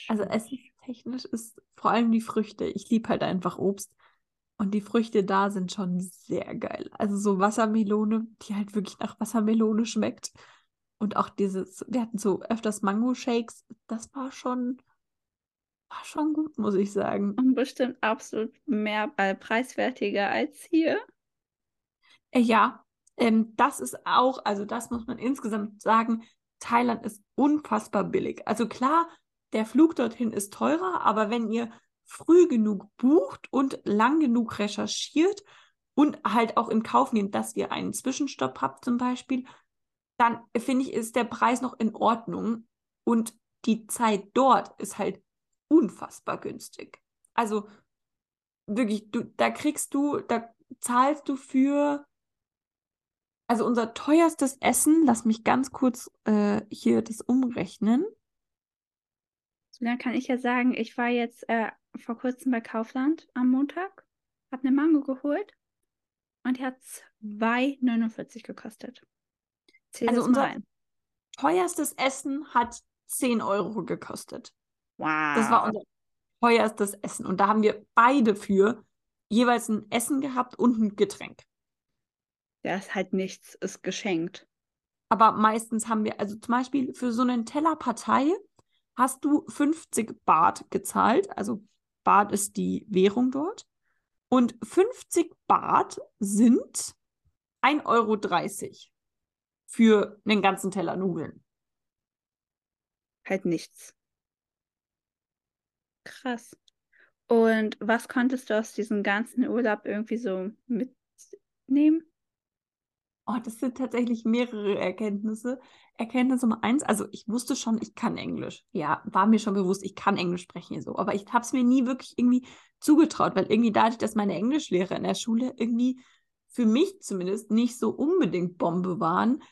Also essenstechnisch ist vor allem die Früchte. Ich liebe halt einfach Obst. Und die Früchte da sind schon sehr geil. Also so Wassermelone, die halt wirklich nach Wassermelone schmeckt. Und auch dieses, wir hatten so öfters Mango-Shakes. Das war schon, war schon gut, muss ich sagen. Und bestimmt absolut mehr äh, preiswertiger als hier. Äh, ja, ähm, das ist auch, also das muss man insgesamt sagen, Thailand ist unfassbar billig. Also klar, der Flug dorthin ist teurer, aber wenn ihr früh genug bucht und lang genug recherchiert und halt auch in Kauf nehmt, dass ihr einen Zwischenstopp habt zum Beispiel, dann finde ich, ist der Preis noch in Ordnung und die Zeit dort ist halt unfassbar günstig. Also wirklich, du, da kriegst du, da zahlst du für also unser teuerstes Essen, lass mich ganz kurz äh, hier das umrechnen. So, dann kann ich ja sagen, ich war jetzt äh, vor kurzem bei Kaufland am Montag, habe eine Mango geholt und die hat 2,49 gekostet. Zähl Also das unser- ein. Teuerstes Essen hat 10 Euro gekostet. Wow. Das war unser teuerstes Essen. Und da haben wir beide für jeweils ein Essen gehabt und ein Getränk. Ja, ist halt nichts, ist geschenkt. Aber meistens haben wir, also zum Beispiel für so einen Teller Partei hast du 50 Baht gezahlt. Also Baht ist die Währung dort. Und 50 Baht sind 1,30 Euro für einen ganzen Teller Nudeln. Halt nichts. Krass. Und was konntest du aus diesem ganzen Urlaub irgendwie so mitnehmen? Oh, das sind tatsächlich mehrere Erkenntnisse. Erkenntnis Nummer eins, also ich wusste schon, ich kann Englisch. Ja, war mir schon bewusst, ich kann Englisch sprechen so. Aber ich habe es mir nie wirklich irgendwie zugetraut, weil irgendwie dadurch, dass meine Englischlehrer in der Schule irgendwie für mich zumindest nicht so unbedingt Bombe waren,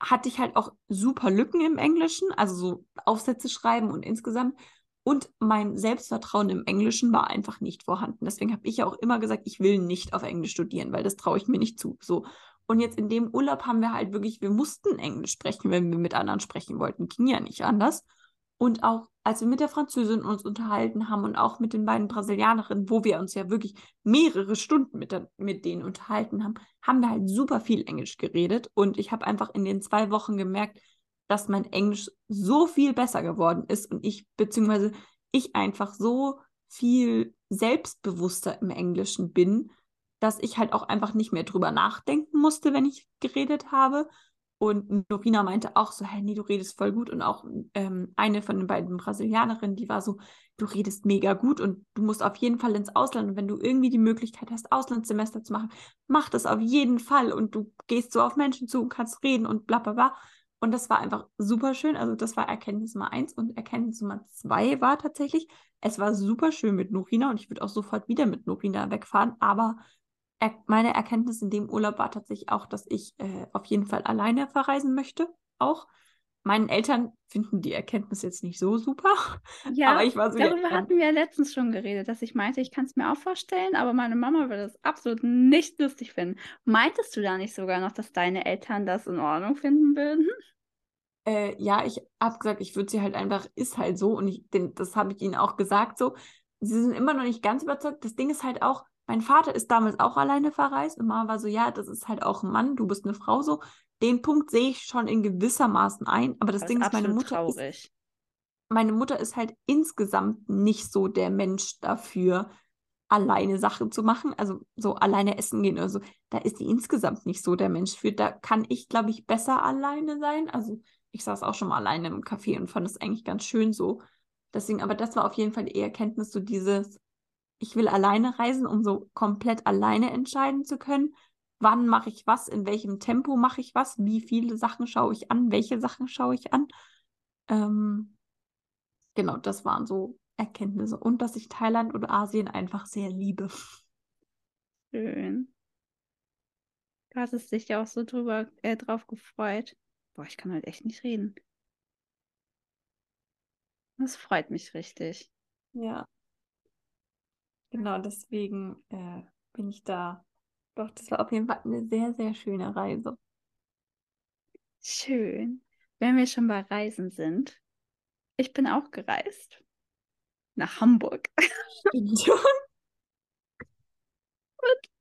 hatte ich halt auch super Lücken im Englischen, also so Aufsätze schreiben und insgesamt. Und mein Selbstvertrauen im Englischen war einfach nicht vorhanden. Deswegen habe ich ja auch immer gesagt, ich will nicht auf Englisch studieren, weil das traue ich mir nicht zu. So. Und jetzt in dem Urlaub haben wir halt wirklich, wir mussten Englisch sprechen, wenn wir mit anderen sprechen wollten. Ging ja nicht anders. Und auch als wir mit der Französin uns unterhalten haben und auch mit den beiden Brasilianerinnen, wo wir uns ja wirklich mehrere Stunden mit, der, mit denen unterhalten haben, haben wir halt super viel Englisch geredet. Und ich habe einfach in den zwei Wochen gemerkt, dass mein Englisch so viel besser geworden ist und ich, beziehungsweise ich einfach so viel selbstbewusster im Englischen bin, dass ich halt auch einfach nicht mehr drüber nachdenken musste, wenn ich geredet habe. Und Norina meinte auch so, hey, nee, du redest voll gut. Und auch ähm, eine von den beiden Brasilianerinnen, die war so, du redest mega gut und du musst auf jeden Fall ins Ausland. Und wenn du irgendwie die Möglichkeit hast, Auslandssemester zu machen, mach das auf jeden Fall. Und du gehst so auf Menschen zu und kannst reden und bla bla bla. Und das war einfach super schön. Also das war Erkenntnis Nummer eins. Und Erkenntnis Nummer zwei war tatsächlich, es war super schön mit Norina und ich würde auch sofort wieder mit Norina wegfahren. Aber er meine Erkenntnis in dem Urlaub war tatsächlich auch, dass ich äh, auf jeden Fall alleine verreisen möchte. Auch. Meinen Eltern finden die Erkenntnis jetzt nicht so super. Ja, aber ich war so, darüber hatten wir ja letztens schon geredet, dass ich meinte, ich kann es mir auch vorstellen, aber meine Mama würde das absolut nicht lustig finden. Meintest du da nicht sogar noch, dass deine Eltern das in Ordnung finden würden? Äh, ja, ich habe gesagt, ich würde sie halt einfach, ist halt so. Und ich, den, das habe ich ihnen auch gesagt so. Sie sind immer noch nicht ganz überzeugt. Das Ding ist halt auch, mein Vater ist damals auch alleine verreist und Mama war so, ja, das ist halt auch ein Mann, du bist eine Frau so. Den Punkt sehe ich schon in gewissermaßen ein, aber das, Das Ding ist ist, meine Mutter ist, traurig. meine Mutter ist halt insgesamt nicht so der Mensch dafür, alleine Sachen zu machen, also so alleine essen gehen oder so. Da ist sie insgesamt nicht so der Mensch für. Da kann ich, glaube ich, besser alleine sein. Also ich saß auch schon mal alleine im Café und fand es eigentlich ganz schön so. Deswegen, aber das war auf jeden Fall die Erkenntnis, so dieses, ich will alleine reisen, um so komplett alleine entscheiden zu können. Wann mache ich was, in welchem Tempo mache ich was, wie viele Sachen schaue ich an, welche Sachen schaue ich an. Ähm, genau, das waren so Erkenntnisse. Und dass ich Thailand oder Asien einfach sehr liebe. Schön. Du hattest dich ja auch so drüber, äh, drauf gefreut. Boah, ich kann heute echt nicht reden. Das freut mich richtig. Ja. Genau, deswegen äh, bin ich da. Doch, das war auf jeden Fall eine sehr, sehr schöne Reise. Schön. Wenn wir schon bei Reisen sind, ich bin auch gereist. Nach Hamburg. Stimmt.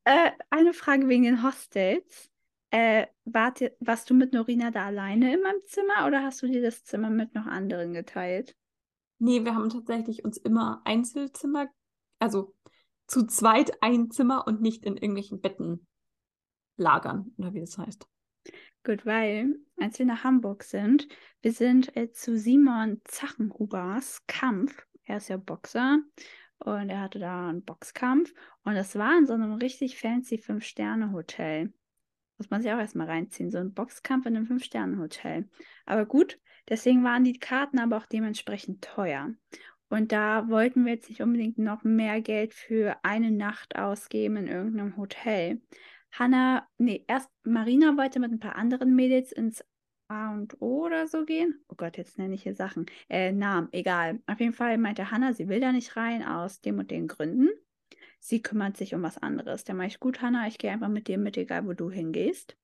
Äh, eine Frage wegen den Hostels. Äh, wart ihr, warst du mit Norina da alleine in meinem Zimmer oder hast du dir das Zimmer mit noch anderen geteilt? Nee, wir haben tatsächlich uns immer Einzelzimmer, also zu zweit ein Zimmer und nicht in irgendwelchen Betten lagern, oder wie das heißt. Gut, weil als wir nach Hamburg sind, wir sind äh, zu Simon Zachenhubers Kampf. Er ist ja Boxer und er hatte da einen Boxkampf und das war in so einem richtig fancy Fünf-Sterne-Hotel. Muss man sich auch erstmal reinziehen, so ein Boxkampf in einem Fünf-Sterne-Hotel. Aber gut, deswegen waren die Karten aber auch dementsprechend teuer. Und da wollten wir jetzt nicht unbedingt noch mehr Geld für eine Nacht ausgeben in irgendeinem Hotel. Hanna, nee, erst Marina wollte mit ein paar anderen Mädels ins A und O oder so gehen. Oh Gott, jetzt nenne ich hier Sachen. Äh, Namen, egal. Auf jeden Fall meinte Hanna, sie will da nicht rein aus dem und den Gründen. Sie kümmert sich um was anderes. Da meinte ich, gut, Hanna, ich gehe einfach mit dir mit, egal wo du hingehst.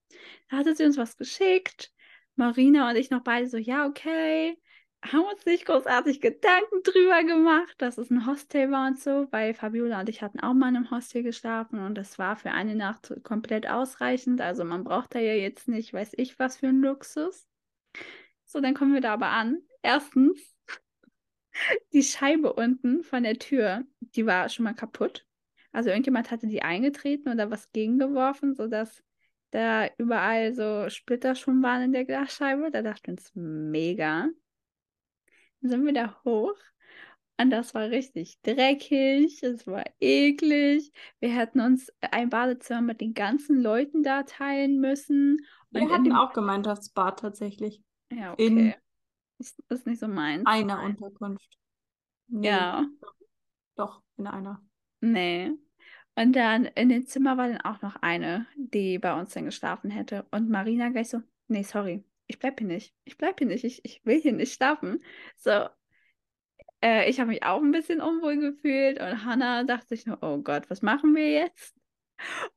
Da hatte sie uns was geschickt. Marina und ich noch beide so, ja, okay. Haben uns nicht großartig Gedanken drüber gemacht, dass es ein Hostel war und so, weil Fabiola und ich hatten auch mal in einem Hostel geschlafen und das war für eine Nacht komplett ausreichend. Also man braucht da ja jetzt nicht, weiß ich, was für ein Luxus. So, dann kommen wir da aber an. Erstens, die Scheibe unten von der Tür, die war schon mal kaputt. Also irgendjemand hatte die eingetreten oder was gegengeworfen, sodass da überall so Splitter schon waren in der Glasscheibe. Da dachten wir uns, mega. Dann sind wir da hoch und das war richtig dreckig, es war eklig. Wir hätten uns ein Badezimmer mit den ganzen Leuten da teilen müssen. Wir Und in hatten dem- auch Gemeinschaftsbad tatsächlich. Ja, in okay. Ist, ist nicht so meins. Einer Unterkunft. Nee, Ja, Doch, in einer. nee. Und dann in dem Zimmer war dann auch noch eine, die bei uns dann geschlafen hätte. Und Marina gleich so, nee, sorry, ich bleib hier nicht. Ich bleib hier nicht, ich, ich will hier nicht schlafen. So, äh, ich habe mich auch ein bisschen unwohl gefühlt und Hannah dachte sich nur, oh Gott, was machen wir jetzt?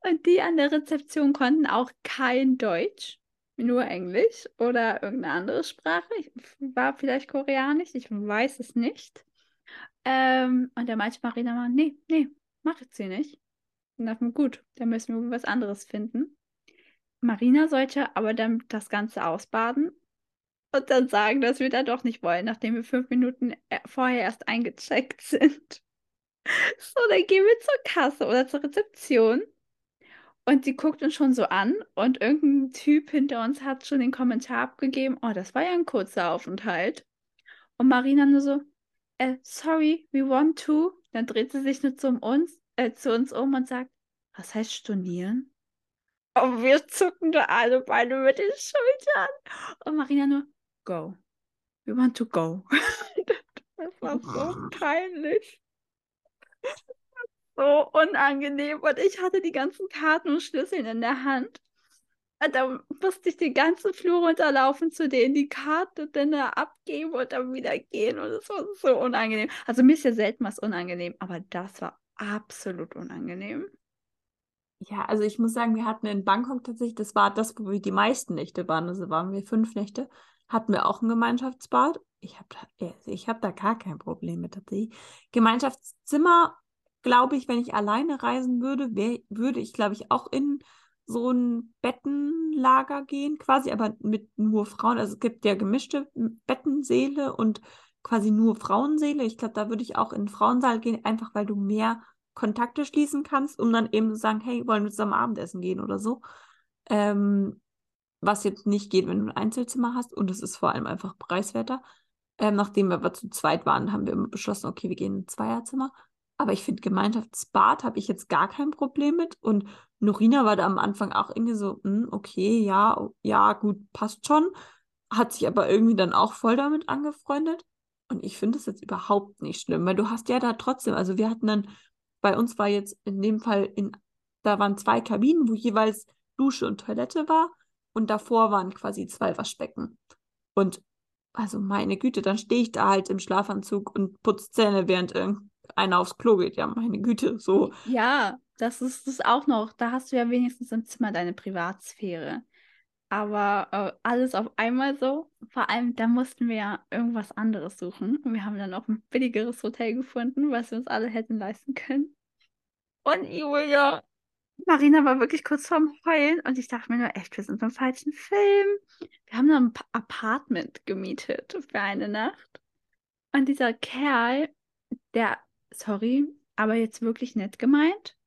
Und die an der Rezeption konnten auch kein Deutsch, nur Englisch oder irgendeine andere Sprache. Ich, war vielleicht Koreanisch, ich weiß es nicht. Ähm, und da meinte Marina mal, nee, nee, mach ich sie nicht. Und dachte mir, gut, dann müssen wir was anderes finden. Marina sollte aber dann das Ganze ausbaden und dann sagen, dass wir da doch nicht wollen, nachdem wir fünf Minuten äh, vorher erst eingecheckt sind. So, dann gehen wir zur Kasse oder zur Rezeption. Und die guckt uns schon so an und irgendein Typ hinter uns hat schon den Kommentar abgegeben, oh, das war ja ein kurzer Aufenthalt. Und Marina nur so, äh, sorry, we want to. Dann dreht sie sich nur zu uns, äh, zu uns um und sagt, was heißt stornieren? Und wir zucken da alle beide mit den Schultern. Und Marina nur, go. We want to go. das war so peinlich. So unangenehm. Und ich hatte die ganzen Karten und Schlüsseln in der Hand. Und da musste ich den ganzen Flur runterlaufen, zu denen die Karte dann da abgeben und dann wieder gehen. Und es war so unangenehm. Also mir ist ja selten was unangenehm, aber das war absolut unangenehm. Ja, also ich muss sagen, wir hatten in Bangkok tatsächlich, das war das, wo wir die meisten Nächte waren, also waren wir fünf Nächte, hatten wir auch ein Gemeinschaftsbad. Ich habe da, ich hab da gar kein Problem mit tatsächlich. Gemeinschaftszimmer, glaube ich, wenn ich alleine reisen würde, wär, würde ich, glaube ich, auch in so ein Bettenlager gehen, quasi, aber mit nur Frauen. Also es gibt ja gemischte Bettenseele und quasi nur Frauenseele. Ich glaube, da würde ich auch in den Frauensaal gehen, einfach weil du mehr Kontakte schließen kannst, um dann eben zu sagen, hey, wollen wir zusammen Abendessen gehen oder so. Ähm, was jetzt nicht geht, wenn du ein Einzelzimmer hast und es ist vor allem einfach preiswerter. Ähm, nachdem wir aber zu zweit waren, haben wir beschlossen, okay, wir gehen in ein Zweierzimmer. Aber ich finde, Gemeinschaftsbad habe ich jetzt gar kein Problem mit. Und Norina war da am Anfang auch irgendwie so, hm, okay, ja, ja, gut, passt schon. Hat sich aber irgendwie dann auch voll damit angefreundet. Und ich finde es jetzt überhaupt nicht schlimm, weil du hast ja da trotzdem, also wir hatten dann bei uns war jetzt in dem Fall, in, da waren zwei Kabinen, wo jeweils Dusche und Toilette war und davor waren quasi zwei Waschbecken. Und also meine Güte, dann stehe ich da halt im Schlafanzug und putze Zähne, während irgendeiner aufs Klo geht. Ja, meine Güte, so. Ja, das ist das auch noch. Da hast du ja wenigstens im Zimmer deine Privatsphäre. Aber äh, alles auf einmal so. Vor allem, da mussten wir ja irgendwas anderes suchen. Und wir haben dann auch ein billigeres Hotel gefunden, was wir uns alle hätten leisten können. Und Julia, Marina war wirklich kurz vorm Heulen und ich dachte mir nur, echt, wir sind im falschen Film. Wir haben ein Apartment gemietet für eine Nacht. Und dieser Kerl, der, sorry, aber jetzt wirklich nett gemeint,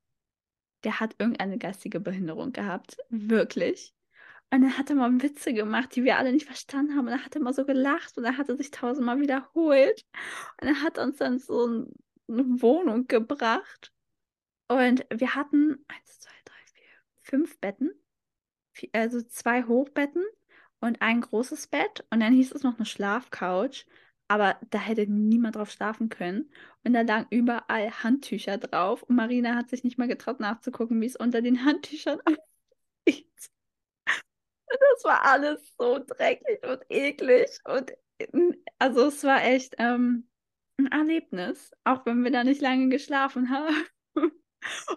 der hat irgendeine geistige Behinderung gehabt. Wirklich. Und er hatte mal Witze gemacht, die wir alle nicht verstanden haben. Und er hat immer so gelacht und er hatte sich tausendmal wiederholt. Und er hat uns dann so eine Wohnung gebracht. Und wir hatten eins, zwei, drei, vier, fünf Betten. Also zwei Hochbetten und ein großes Bett. Und dann hieß es noch eine Schlafcouch. Aber da hätte niemand drauf schlafen können. Und da lagen überall Handtücher drauf. Und Marina hat sich nicht mal getraut nachzugucken, wie es unter den Handtüchern aussieht. Das war alles so dreckig und eklig. Und also es war echt ähm, ein Erlebnis, auch wenn wir da nicht lange geschlafen haben.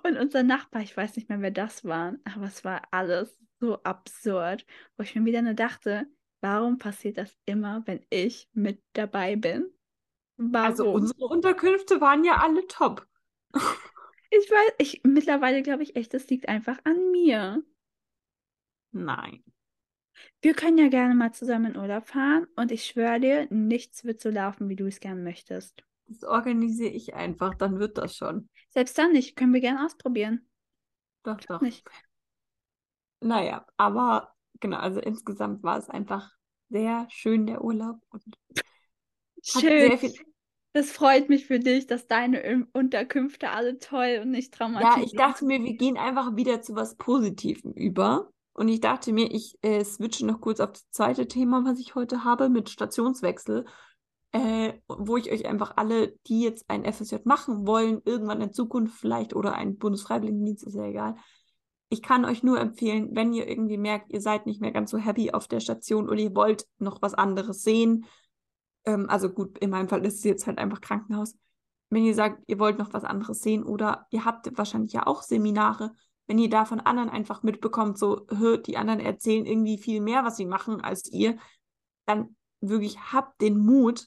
Und unser Nachbar, ich weiß nicht mehr, wer das war, aber es war alles so absurd, wo ich mir wieder nur dachte, warum passiert das immer, wenn ich mit dabei bin? Also warum? Also unsere Unterkünfte waren ja alle top. Ich weiß, ich mittlerweile glaube ich echt, das liegt einfach an mir. Nein. Wir können ja gerne mal zusammen in Urlaub fahren und ich schwöre dir, nichts wird so laufen, wie du es gern möchtest. Das organisiere ich einfach, dann wird das schon. Selbst dann nicht, können wir gerne ausprobieren. Doch, doch. Nicht. Naja, aber genau, also insgesamt war es einfach sehr schön, der Urlaub. Und schön. Das freut mich für dich, dass deine Unterkünfte alle toll und nicht traumatisch sind. Ja, ich dachte mir, wir gehen einfach wieder zu was Positivem über. Und ich dachte mir, ich äh, switche noch kurz auf das zweite Thema, was ich heute habe, mit Stationswechsel, äh, wo ich euch einfach alle, die jetzt ein FSJ machen wollen, irgendwann in Zukunft vielleicht oder ein Bundesfreiwilligendienst, ist ja egal. Ich kann euch nur empfehlen, wenn ihr irgendwie merkt, ihr seid nicht mehr ganz so happy auf der Station oder ihr wollt noch was anderes sehen, ähm, also gut, in meinem Fall ist es jetzt halt einfach Krankenhaus. Wenn ihr sagt, ihr wollt noch was anderes sehen oder ihr habt wahrscheinlich ja auch Seminare, wenn ihr da von anderen einfach mitbekommt, so hört, die anderen erzählen irgendwie viel mehr, was sie machen als ihr, dann wirklich habt den Mut,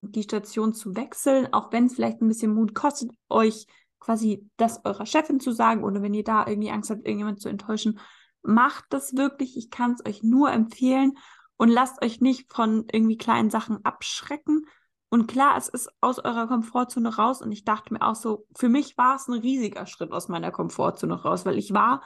die Station zu wechseln, auch wenn es vielleicht ein bisschen Mut kostet, euch quasi das eurer Chefin zu sagen oder wenn ihr da irgendwie Angst habt, irgendjemand zu enttäuschen, macht das wirklich. Ich kann es euch nur empfehlen und lasst euch nicht von irgendwie kleinen Sachen abschrecken, und klar, es ist aus eurer Komfortzone raus und ich dachte mir auch so, für mich war es ein riesiger Schritt aus meiner Komfortzone raus, weil ich war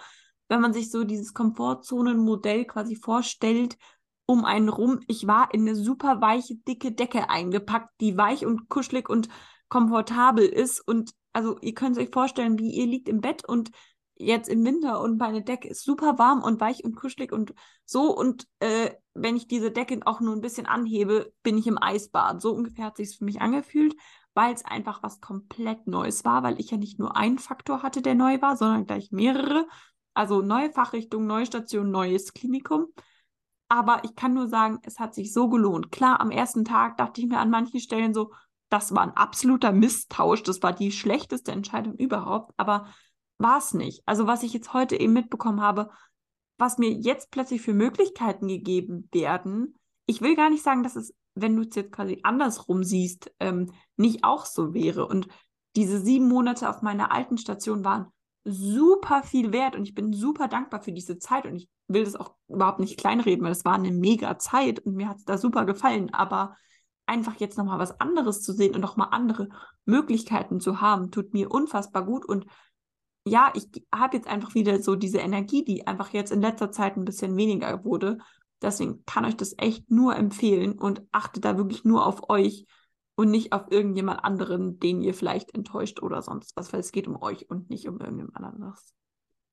wenn man sich so dieses Komfortzonenmodell quasi vorstellt, um einen rum. Ich war in eine super weiche, dicke Decke eingepackt, die weich und kuschelig und komfortabel ist. Und also ihr könnt euch vorstellen, wie ihr liegt im Bett und jetzt im Winter und meine Decke ist super warm und weich und kuschelig und so. Und äh, wenn ich diese Decke auch nur ein bisschen anhebe, bin ich im Eisbad. So ungefähr hat sich für mich angefühlt, weil es einfach was komplett Neues war, weil ich ja nicht nur einen Faktor hatte, der neu war, sondern gleich mehrere. Also neue Fachrichtung, neue Station, neues Klinikum. Aber ich kann nur sagen, es hat sich so gelohnt. Klar, am ersten Tag dachte ich mir an manchen Stellen so, das war ein absoluter Misstausch, das war die schlechteste Entscheidung überhaupt, aber war es nicht. Also was ich jetzt heute eben mitbekommen habe, was mir jetzt plötzlich für Möglichkeiten gegeben werden, ich will gar nicht sagen, dass es, wenn du es jetzt quasi andersrum siehst, ähm, nicht auch so wäre. Und diese sieben Monate auf meiner alten Station waren super viel wert und ich bin super dankbar für diese Zeit. Und ich will das auch überhaupt nicht kleinreden, weil es war eine mega Zeit und mir hat es da super gefallen, aber einfach jetzt nochmal was anderes zu sehen und nochmal andere Möglichkeiten zu haben, tut mir unfassbar gut. Und ja, ich habe jetzt einfach wieder so diese Energie, die einfach jetzt in letzter Zeit ein bisschen weniger wurde. Deswegen kann euch das echt nur empfehlen und achtet da wirklich nur auf euch und nicht auf irgendjemand anderen, den ihr vielleicht enttäuscht oder sonst was, weil es geht um euch und nicht um irgendjemand anderes.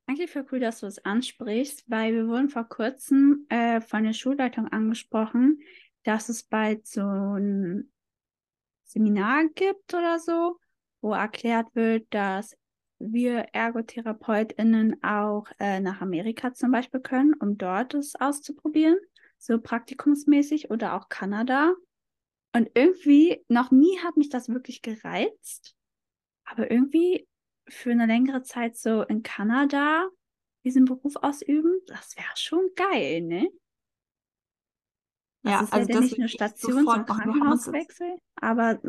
Eigentlich voll cool, dass du es ansprichst, weil wir wurden vor kurzem äh, von der Schulleitung angesprochen, dass es bald so ein Seminar gibt oder so, wo erklärt wird, dass wir ErgotherapeutInnen auch äh, nach Amerika zum Beispiel können, um dort es auszuprobieren, so praktikumsmäßig oder auch Kanada. Und irgendwie, noch nie hat mich das wirklich gereizt. Aber irgendwie für eine längere Zeit so in Kanada diesen Beruf ausüben, das wäre schon geil, ne? Das ja, ist also ja nicht nur Station zum Krankenhauswechsel, aber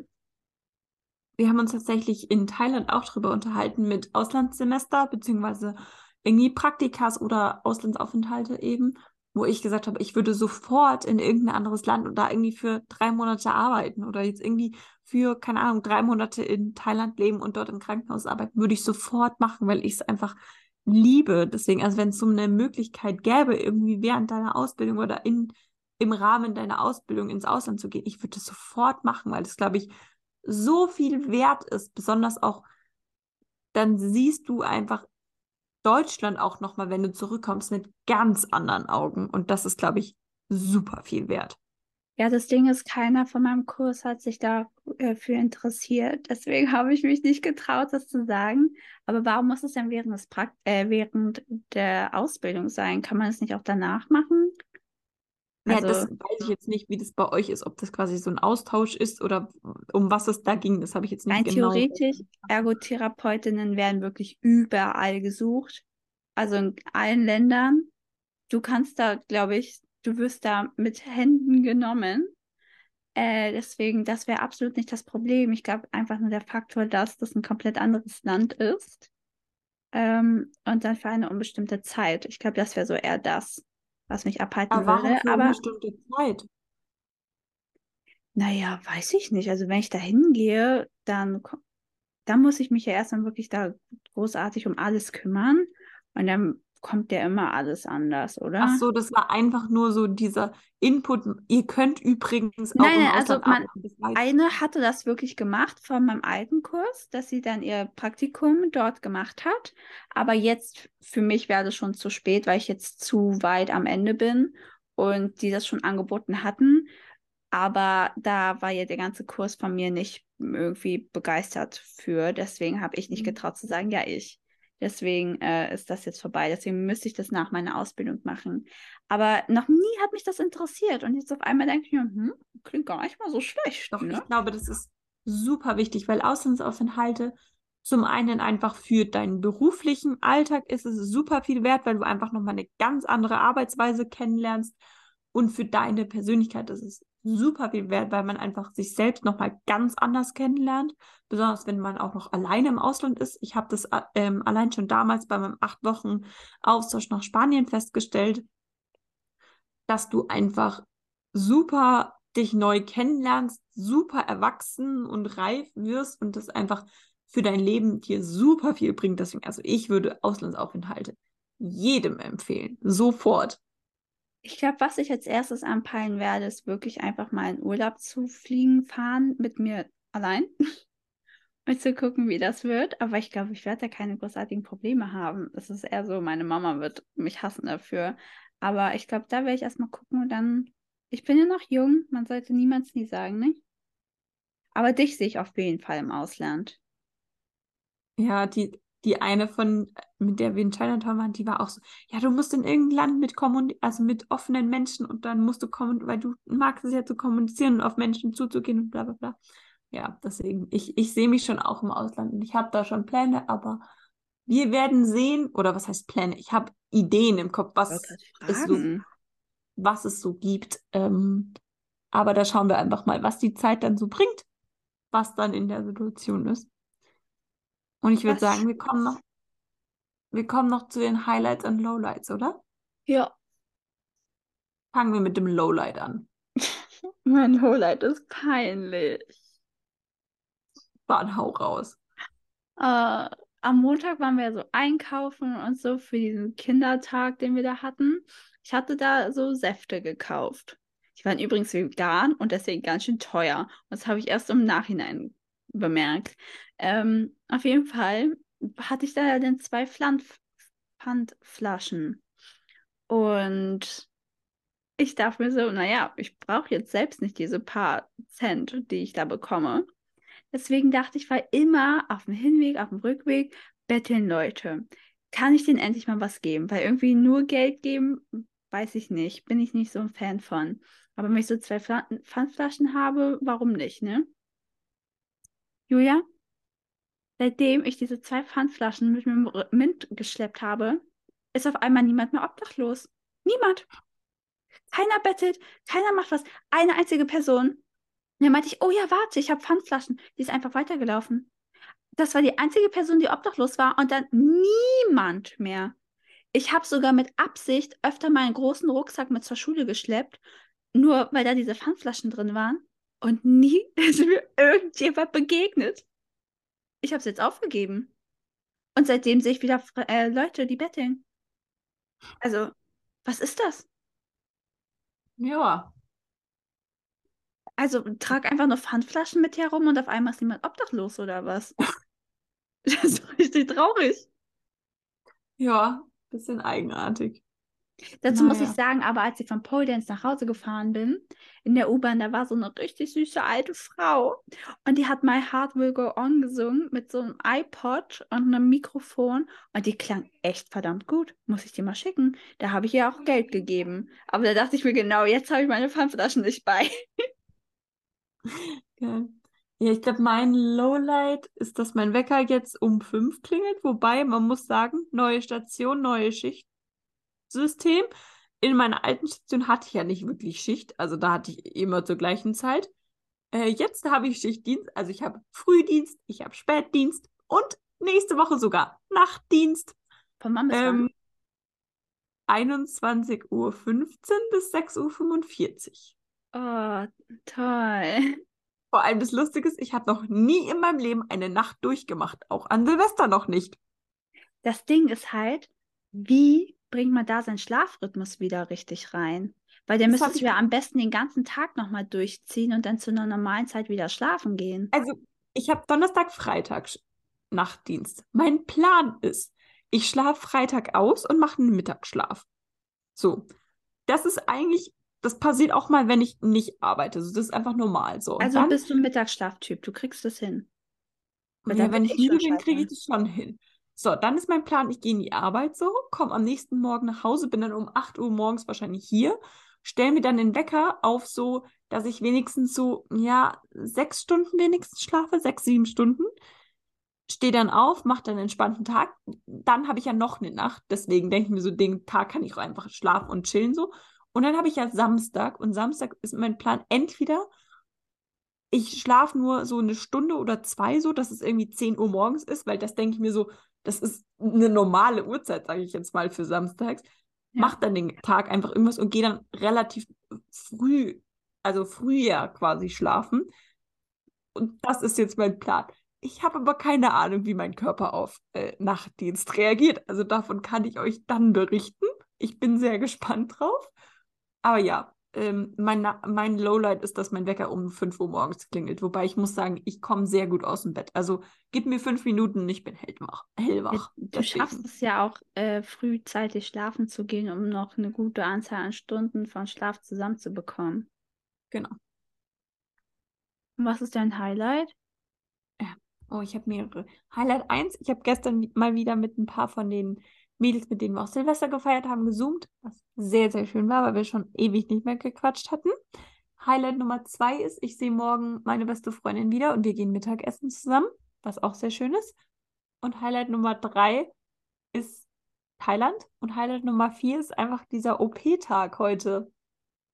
wir haben uns tatsächlich in Thailand auch drüber unterhalten mit Auslandssemester, beziehungsweise irgendwie Praktikas oder Auslandsaufenthalte eben wo ich gesagt habe, ich würde sofort in irgendein anderes Land und da irgendwie für drei Monate arbeiten oder jetzt irgendwie für, keine Ahnung, drei Monate in Thailand leben und dort im Krankenhaus arbeiten, würde ich sofort machen, weil ich es einfach liebe. Deswegen, also wenn es so eine Möglichkeit gäbe, irgendwie während deiner Ausbildung oder in, im Rahmen deiner Ausbildung ins Ausland zu gehen, ich würde es sofort machen, weil es, glaube ich, so viel wert ist, besonders auch, dann siehst du einfach Deutschland auch nochmal, wenn du zurückkommst, mit ganz anderen Augen. Und das ist, glaube ich, super viel wert. Ja, das Ding ist, keiner von meinem Kurs hat sich dafür interessiert. Deswegen habe ich mich nicht getraut, das zu sagen. Aber warum muss es denn während, des äh, während der Ausbildung sein? Kann man es nicht auch danach machen? Ja, also, das weiß ich jetzt nicht, wie das bei euch ist, ob das quasi so ein Austausch ist oder um was es da ging. Das habe ich jetzt nicht rein genau. Theoretisch, Ergotherapeutinnen werden wirklich überall gesucht. Also in allen Ländern. Du kannst da, glaube ich, du wirst da mit Händen genommen. Äh, deswegen, das wäre absolut nicht das Problem. Ich glaube einfach nur der Faktor, dass das ein komplett anderes Land ist. Ähm, und dann für eine unbestimmte Zeit. Ich glaube, das wäre so eher das was mich abhalten aber warum würde. Für aber eine bestimmte Zeit. Naja, weiß ich nicht. Also wenn ich da hingehe, dann, dann muss ich mich ja erstmal wirklich da großartig um alles kümmern. Und dann kommt ja immer alles anders, oder? Ach so, das war einfach nur so dieser Input. Ihr könnt übrigens auch Nein, also man, eine hatte das wirklich gemacht von meinem alten Kurs, dass sie dann ihr Praktikum dort gemacht hat. Aber jetzt für mich wäre das schon zu spät, weil ich jetzt zu weit am Ende bin und die das schon angeboten hatten. Aber da war ja der ganze Kurs von mir nicht irgendwie begeistert für. Deswegen habe ich nicht mhm. getraut zu sagen, ja, ich. Deswegen äh, ist das jetzt vorbei. Deswegen müsste ich das nach meiner Ausbildung machen. Aber noch nie hat mich das interessiert. Und jetzt auf einmal denke ich mir, hm, klingt gar nicht mal so schlecht. Doch, ne? ich glaube, das ist super wichtig, weil Auslandsaufenthalte zum einen einfach für deinen beruflichen Alltag ist es super viel wert, weil du einfach nochmal eine ganz andere Arbeitsweise kennenlernst. Und für deine Persönlichkeit ist es super viel wert, weil man einfach sich selbst nochmal ganz anders kennenlernt. Besonders wenn man auch noch alleine im Ausland ist. Ich habe das äh, ähm, allein schon damals bei meinem acht Wochen Austausch nach Spanien festgestellt, dass du einfach super dich neu kennenlernst, super erwachsen und reif wirst und das einfach für dein Leben dir super viel bringt. Deswegen, also ich würde Auslandsaufenthalte jedem empfehlen. Sofort. Ich glaube, was ich als erstes anpeilen werde, ist wirklich einfach mal in Urlaub zu fliegen, fahren mit mir allein. und zu gucken, wie das wird. Aber ich glaube, ich werde da keine großartigen Probleme haben. Es ist eher so, meine Mama wird mich hassen dafür. Aber ich glaube, da werde ich erstmal gucken und dann. Ich bin ja noch jung, man sollte niemals nie sagen, ne? Aber dich sehe ich auf jeden Fall im Ausland. Ja, die, die eine von, mit der wir in Chinatown waren, die war auch so, ja, du musst in irgendein Land mit kommun also mit offenen Menschen und dann musst du kommen, weil du magst es ja zu kommunizieren und auf Menschen zuzugehen und bla bla bla. Ja, deswegen, ich, ich sehe mich schon auch im Ausland und ich habe da schon Pläne, aber wir werden sehen, oder was heißt Pläne? Ich habe Ideen im Kopf, was es so, was es so gibt. Ähm, aber da schauen wir einfach mal, was die Zeit dann so bringt, was dann in der Situation ist. Und ich würde sagen, wir kommen noch, wir kommen noch zu den Highlights und Lowlights, oder? Ja. Fangen wir mit dem Lowlight an. mein Lowlight ist peinlich. Dann hau raus. Äh, am Montag waren wir so einkaufen und so für diesen Kindertag, den wir da hatten. Ich hatte da so Säfte gekauft. Die waren übrigens vegan und deswegen ganz schön teuer. das habe ich erst im Nachhinein bemerkt. Ähm, auf jeden Fall hatte ich da dann zwei Pfandflaschen. Und ich dachte mir so, naja, ich brauche jetzt selbst nicht diese paar Cent, die ich da bekomme. Deswegen dachte ich, war immer auf dem Hinweg, auf dem Rückweg, betteln Leute. Kann ich denen endlich mal was geben? Weil irgendwie nur Geld geben, weiß ich nicht. Bin ich nicht so ein Fan von. Aber wenn ich so zwei Pfandflaschen habe, warum nicht, ne? Julia, seitdem ich diese zwei Pfandflaschen mit dem Mint geschleppt habe, ist auf einmal niemand mehr obdachlos. Niemand. Keiner bettelt, keiner macht was. Eine einzige Person. Und dann meinte ich, oh ja, warte, ich habe Pfandflaschen. Die ist einfach weitergelaufen. Das war die einzige Person, die obdachlos war und dann niemand mehr. Ich habe sogar mit Absicht öfter meinen großen Rucksack mit zur Schule geschleppt, nur weil da diese Pfandflaschen drin waren. Und nie ist mir irgendjemand begegnet. Ich habe es jetzt aufgegeben. Und seitdem sehe ich wieder äh, Leute, die betteln. Also, was ist das? Ja. Also, trag einfach nur Pfandflaschen mit herum und auf einmal ist niemand obdachlos oder was? das ist richtig traurig. Ja, bisschen eigenartig. Dazu naja. muss ich sagen, aber als ich von Pole Dance nach Hause gefahren bin, in der U-Bahn, da war so eine richtig süße alte Frau und die hat My Heart Will Go On gesungen mit so einem iPod und einem Mikrofon und die klang echt verdammt gut. Muss ich dir mal schicken. Da habe ich ihr auch Geld gegeben. Aber da dachte ich mir genau, jetzt habe ich meine Pfandflaschen nicht bei. Ja. Ja, ich glaube, mein Lowlight ist, dass mein Wecker jetzt um fünf klingelt. Wobei, man muss sagen, neue Station, neue Schichtsystem. In meiner alten Station hatte ich ja nicht wirklich Schicht. Also da hatte ich immer zur gleichen Zeit. Äh, jetzt habe ich Schichtdienst. Also ich habe Frühdienst, ich habe Spätdienst und nächste Woche sogar Nachtdienst. Von wann bis ähm, 21.15 Uhr bis 6.45 Uhr. Oh, toll. Vor allem das Lustige ist, ich habe noch nie in meinem Leben eine Nacht durchgemacht, auch an Silvester noch nicht. Das Ding ist halt, wie bringt man da seinen Schlafrhythmus wieder richtig rein? Weil der müsste ja am besten den ganzen Tag nochmal durchziehen und dann zu einer normalen Zeit wieder schlafen gehen. Also, ich habe Donnerstag, Freitag Nachtdienst. Mein Plan ist, ich schlafe Freitag aus und mache einen Mittagsschlaf. So. Das ist eigentlich das passiert auch mal, wenn ich nicht arbeite. Also das ist einfach normal so. Und also dann, bist du ein Mittagsschlaftyp, du kriegst das hin. Ja, wenn ich müde bin, kriege ich das schon hin. So, dann ist mein Plan, ich gehe in die Arbeit so, komme am nächsten Morgen nach Hause, bin dann um 8 Uhr morgens wahrscheinlich hier, stelle mir dann den Wecker auf so, dass ich wenigstens so, ja, sechs Stunden wenigstens schlafe, sechs, sieben Stunden. Stehe dann auf, mache dann einen entspannten Tag. Dann habe ich ja noch eine Nacht, deswegen denke ich mir so, den Tag kann ich auch einfach schlafen und chillen so. Und dann habe ich ja Samstag und Samstag ist mein Plan entweder ich schlafe nur so eine Stunde oder zwei so, dass es irgendwie 10 Uhr morgens ist, weil das denke ich mir so, das ist eine normale Uhrzeit, sage ich jetzt mal für samstags. Ja. Mach dann den Tag einfach irgendwas und gehe dann relativ früh, also früher quasi schlafen. Und das ist jetzt mein Plan. Ich habe aber keine Ahnung, wie mein Körper auf äh, Nachtdienst reagiert. Also davon kann ich euch dann berichten. Ich bin sehr gespannt drauf. Aber ja, ähm, mein, mein Lowlight ist, dass mein Wecker um 5 Uhr morgens klingelt. Wobei ich muss sagen, ich komme sehr gut aus dem Bett. Also gib mir fünf Minuten, ich bin hellwach. hellwach. Du Deswegen. schaffst es ja auch äh, frühzeitig schlafen zu gehen, um noch eine gute Anzahl an Stunden von Schlaf zusammenzubekommen. Genau. Und was ist dein Highlight? Oh, ich habe mehrere. Highlight 1, ich habe gestern mal wieder mit ein paar von den Mädels, mit denen wir auch Silvester gefeiert haben, gezoomt, was sehr, sehr schön war, weil wir schon ewig nicht mehr gequatscht hatten. Highlight Nummer 2 ist, ich sehe morgen meine beste Freundin wieder und wir gehen Mittagessen zusammen, was auch sehr schön ist. Und Highlight Nummer 3 ist Thailand. Und Highlight Nummer 4 ist einfach dieser OP-Tag heute.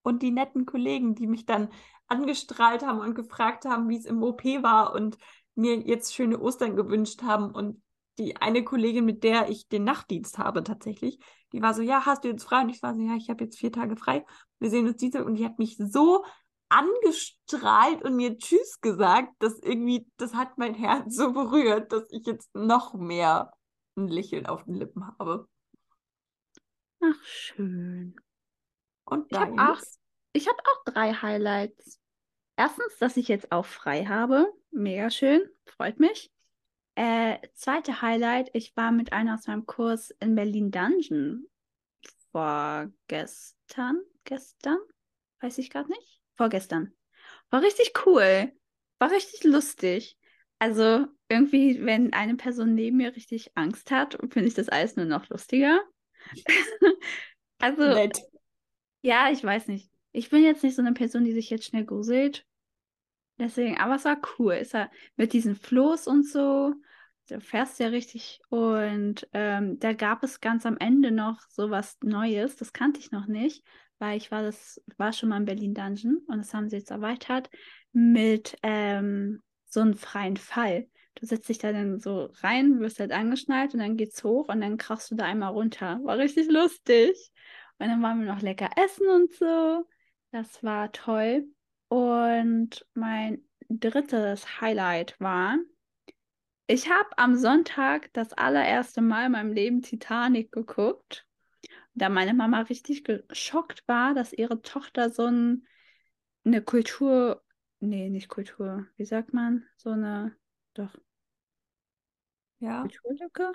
Und die netten Kollegen, die mich dann angestrahlt haben und gefragt haben, wie es im OP war und mir jetzt schöne Ostern gewünscht haben. Und die eine Kollegin, mit der ich den Nachtdienst habe tatsächlich, die war so, ja, hast du jetzt frei? Und ich war so, ja, ich habe jetzt vier Tage frei. Wir sehen uns diese und die hat mich so angestrahlt und mir Tschüss gesagt, dass irgendwie, das hat mein Herz so berührt, dass ich jetzt noch mehr ein Lächeln auf den Lippen habe. Ach, schön. Und ich habe auch, hab auch drei Highlights. Erstens, dass ich jetzt auch frei habe. Mega schön, freut mich. Äh, zweite Highlight, ich war mit einer aus meinem Kurs in Berlin Dungeon vorgestern, gestern, weiß ich gerade nicht, vorgestern. War richtig cool, war richtig lustig. Also irgendwie, wenn eine Person neben mir richtig Angst hat, finde ich das alles nur noch lustiger. also, Nett. ja, ich weiß nicht. Ich bin jetzt nicht so eine Person, die sich jetzt schnell gruselt. Deswegen, aber es war cool. Es war mit diesen Floß und so. Da fährst du ja richtig. Und ähm, da gab es ganz am Ende noch so was Neues. Das kannte ich noch nicht, weil ich war das, war schon mal im Berlin Dungeon und das haben sie jetzt erweitert mit ähm, so einem freien Fall. Du setzt dich da dann so rein, wirst halt angeschnallt und dann geht's hoch und dann krachst du da einmal runter. War richtig lustig. Und dann waren wir noch lecker essen und so. Das war toll. Und mein drittes Highlight war, ich habe am Sonntag das allererste Mal in meinem Leben Titanic geguckt. Da meine Mama richtig geschockt war, dass ihre Tochter so ein, eine Kultur, nee, nicht Kultur, wie sagt man? So eine, doch. Ja. Kulturlücke?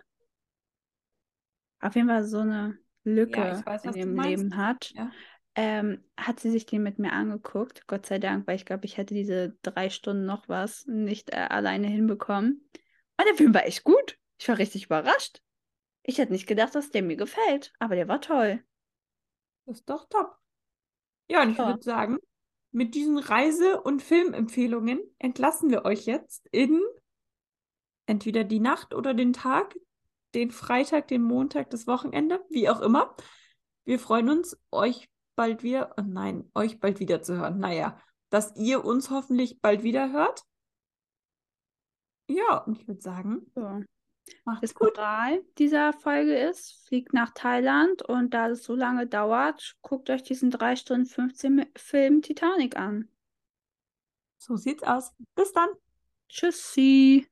Auf jeden Fall so eine Lücke ja, weiß, in ihrem Leben hat. Ja ähm, hat sie sich den mit mir angeguckt. Gott sei Dank, weil ich glaube, ich hätte diese drei Stunden noch was nicht äh, alleine hinbekommen. Und der Film war echt gut. Ich war richtig überrascht. Ich hätte nicht gedacht, dass der mir gefällt, aber der war toll. Das ist doch top. Ja, und ich ja. würde sagen, mit diesen Reise- und Filmempfehlungen entlassen wir euch jetzt in entweder die Nacht oder den Tag, den Freitag, den Montag, das Wochenende, wie auch immer. Wir freuen uns, euch bald wieder, oh nein, euch bald wieder zu hören. Naja, dass ihr uns hoffentlich bald wieder hört. Ja, und ich würde sagen, so. das gut. Moral dieser Folge ist, fliegt nach Thailand und da es so lange dauert, guckt euch diesen 3 Stunden 15 Film Titanic an. So sieht's aus. Bis dann. Tschüssi.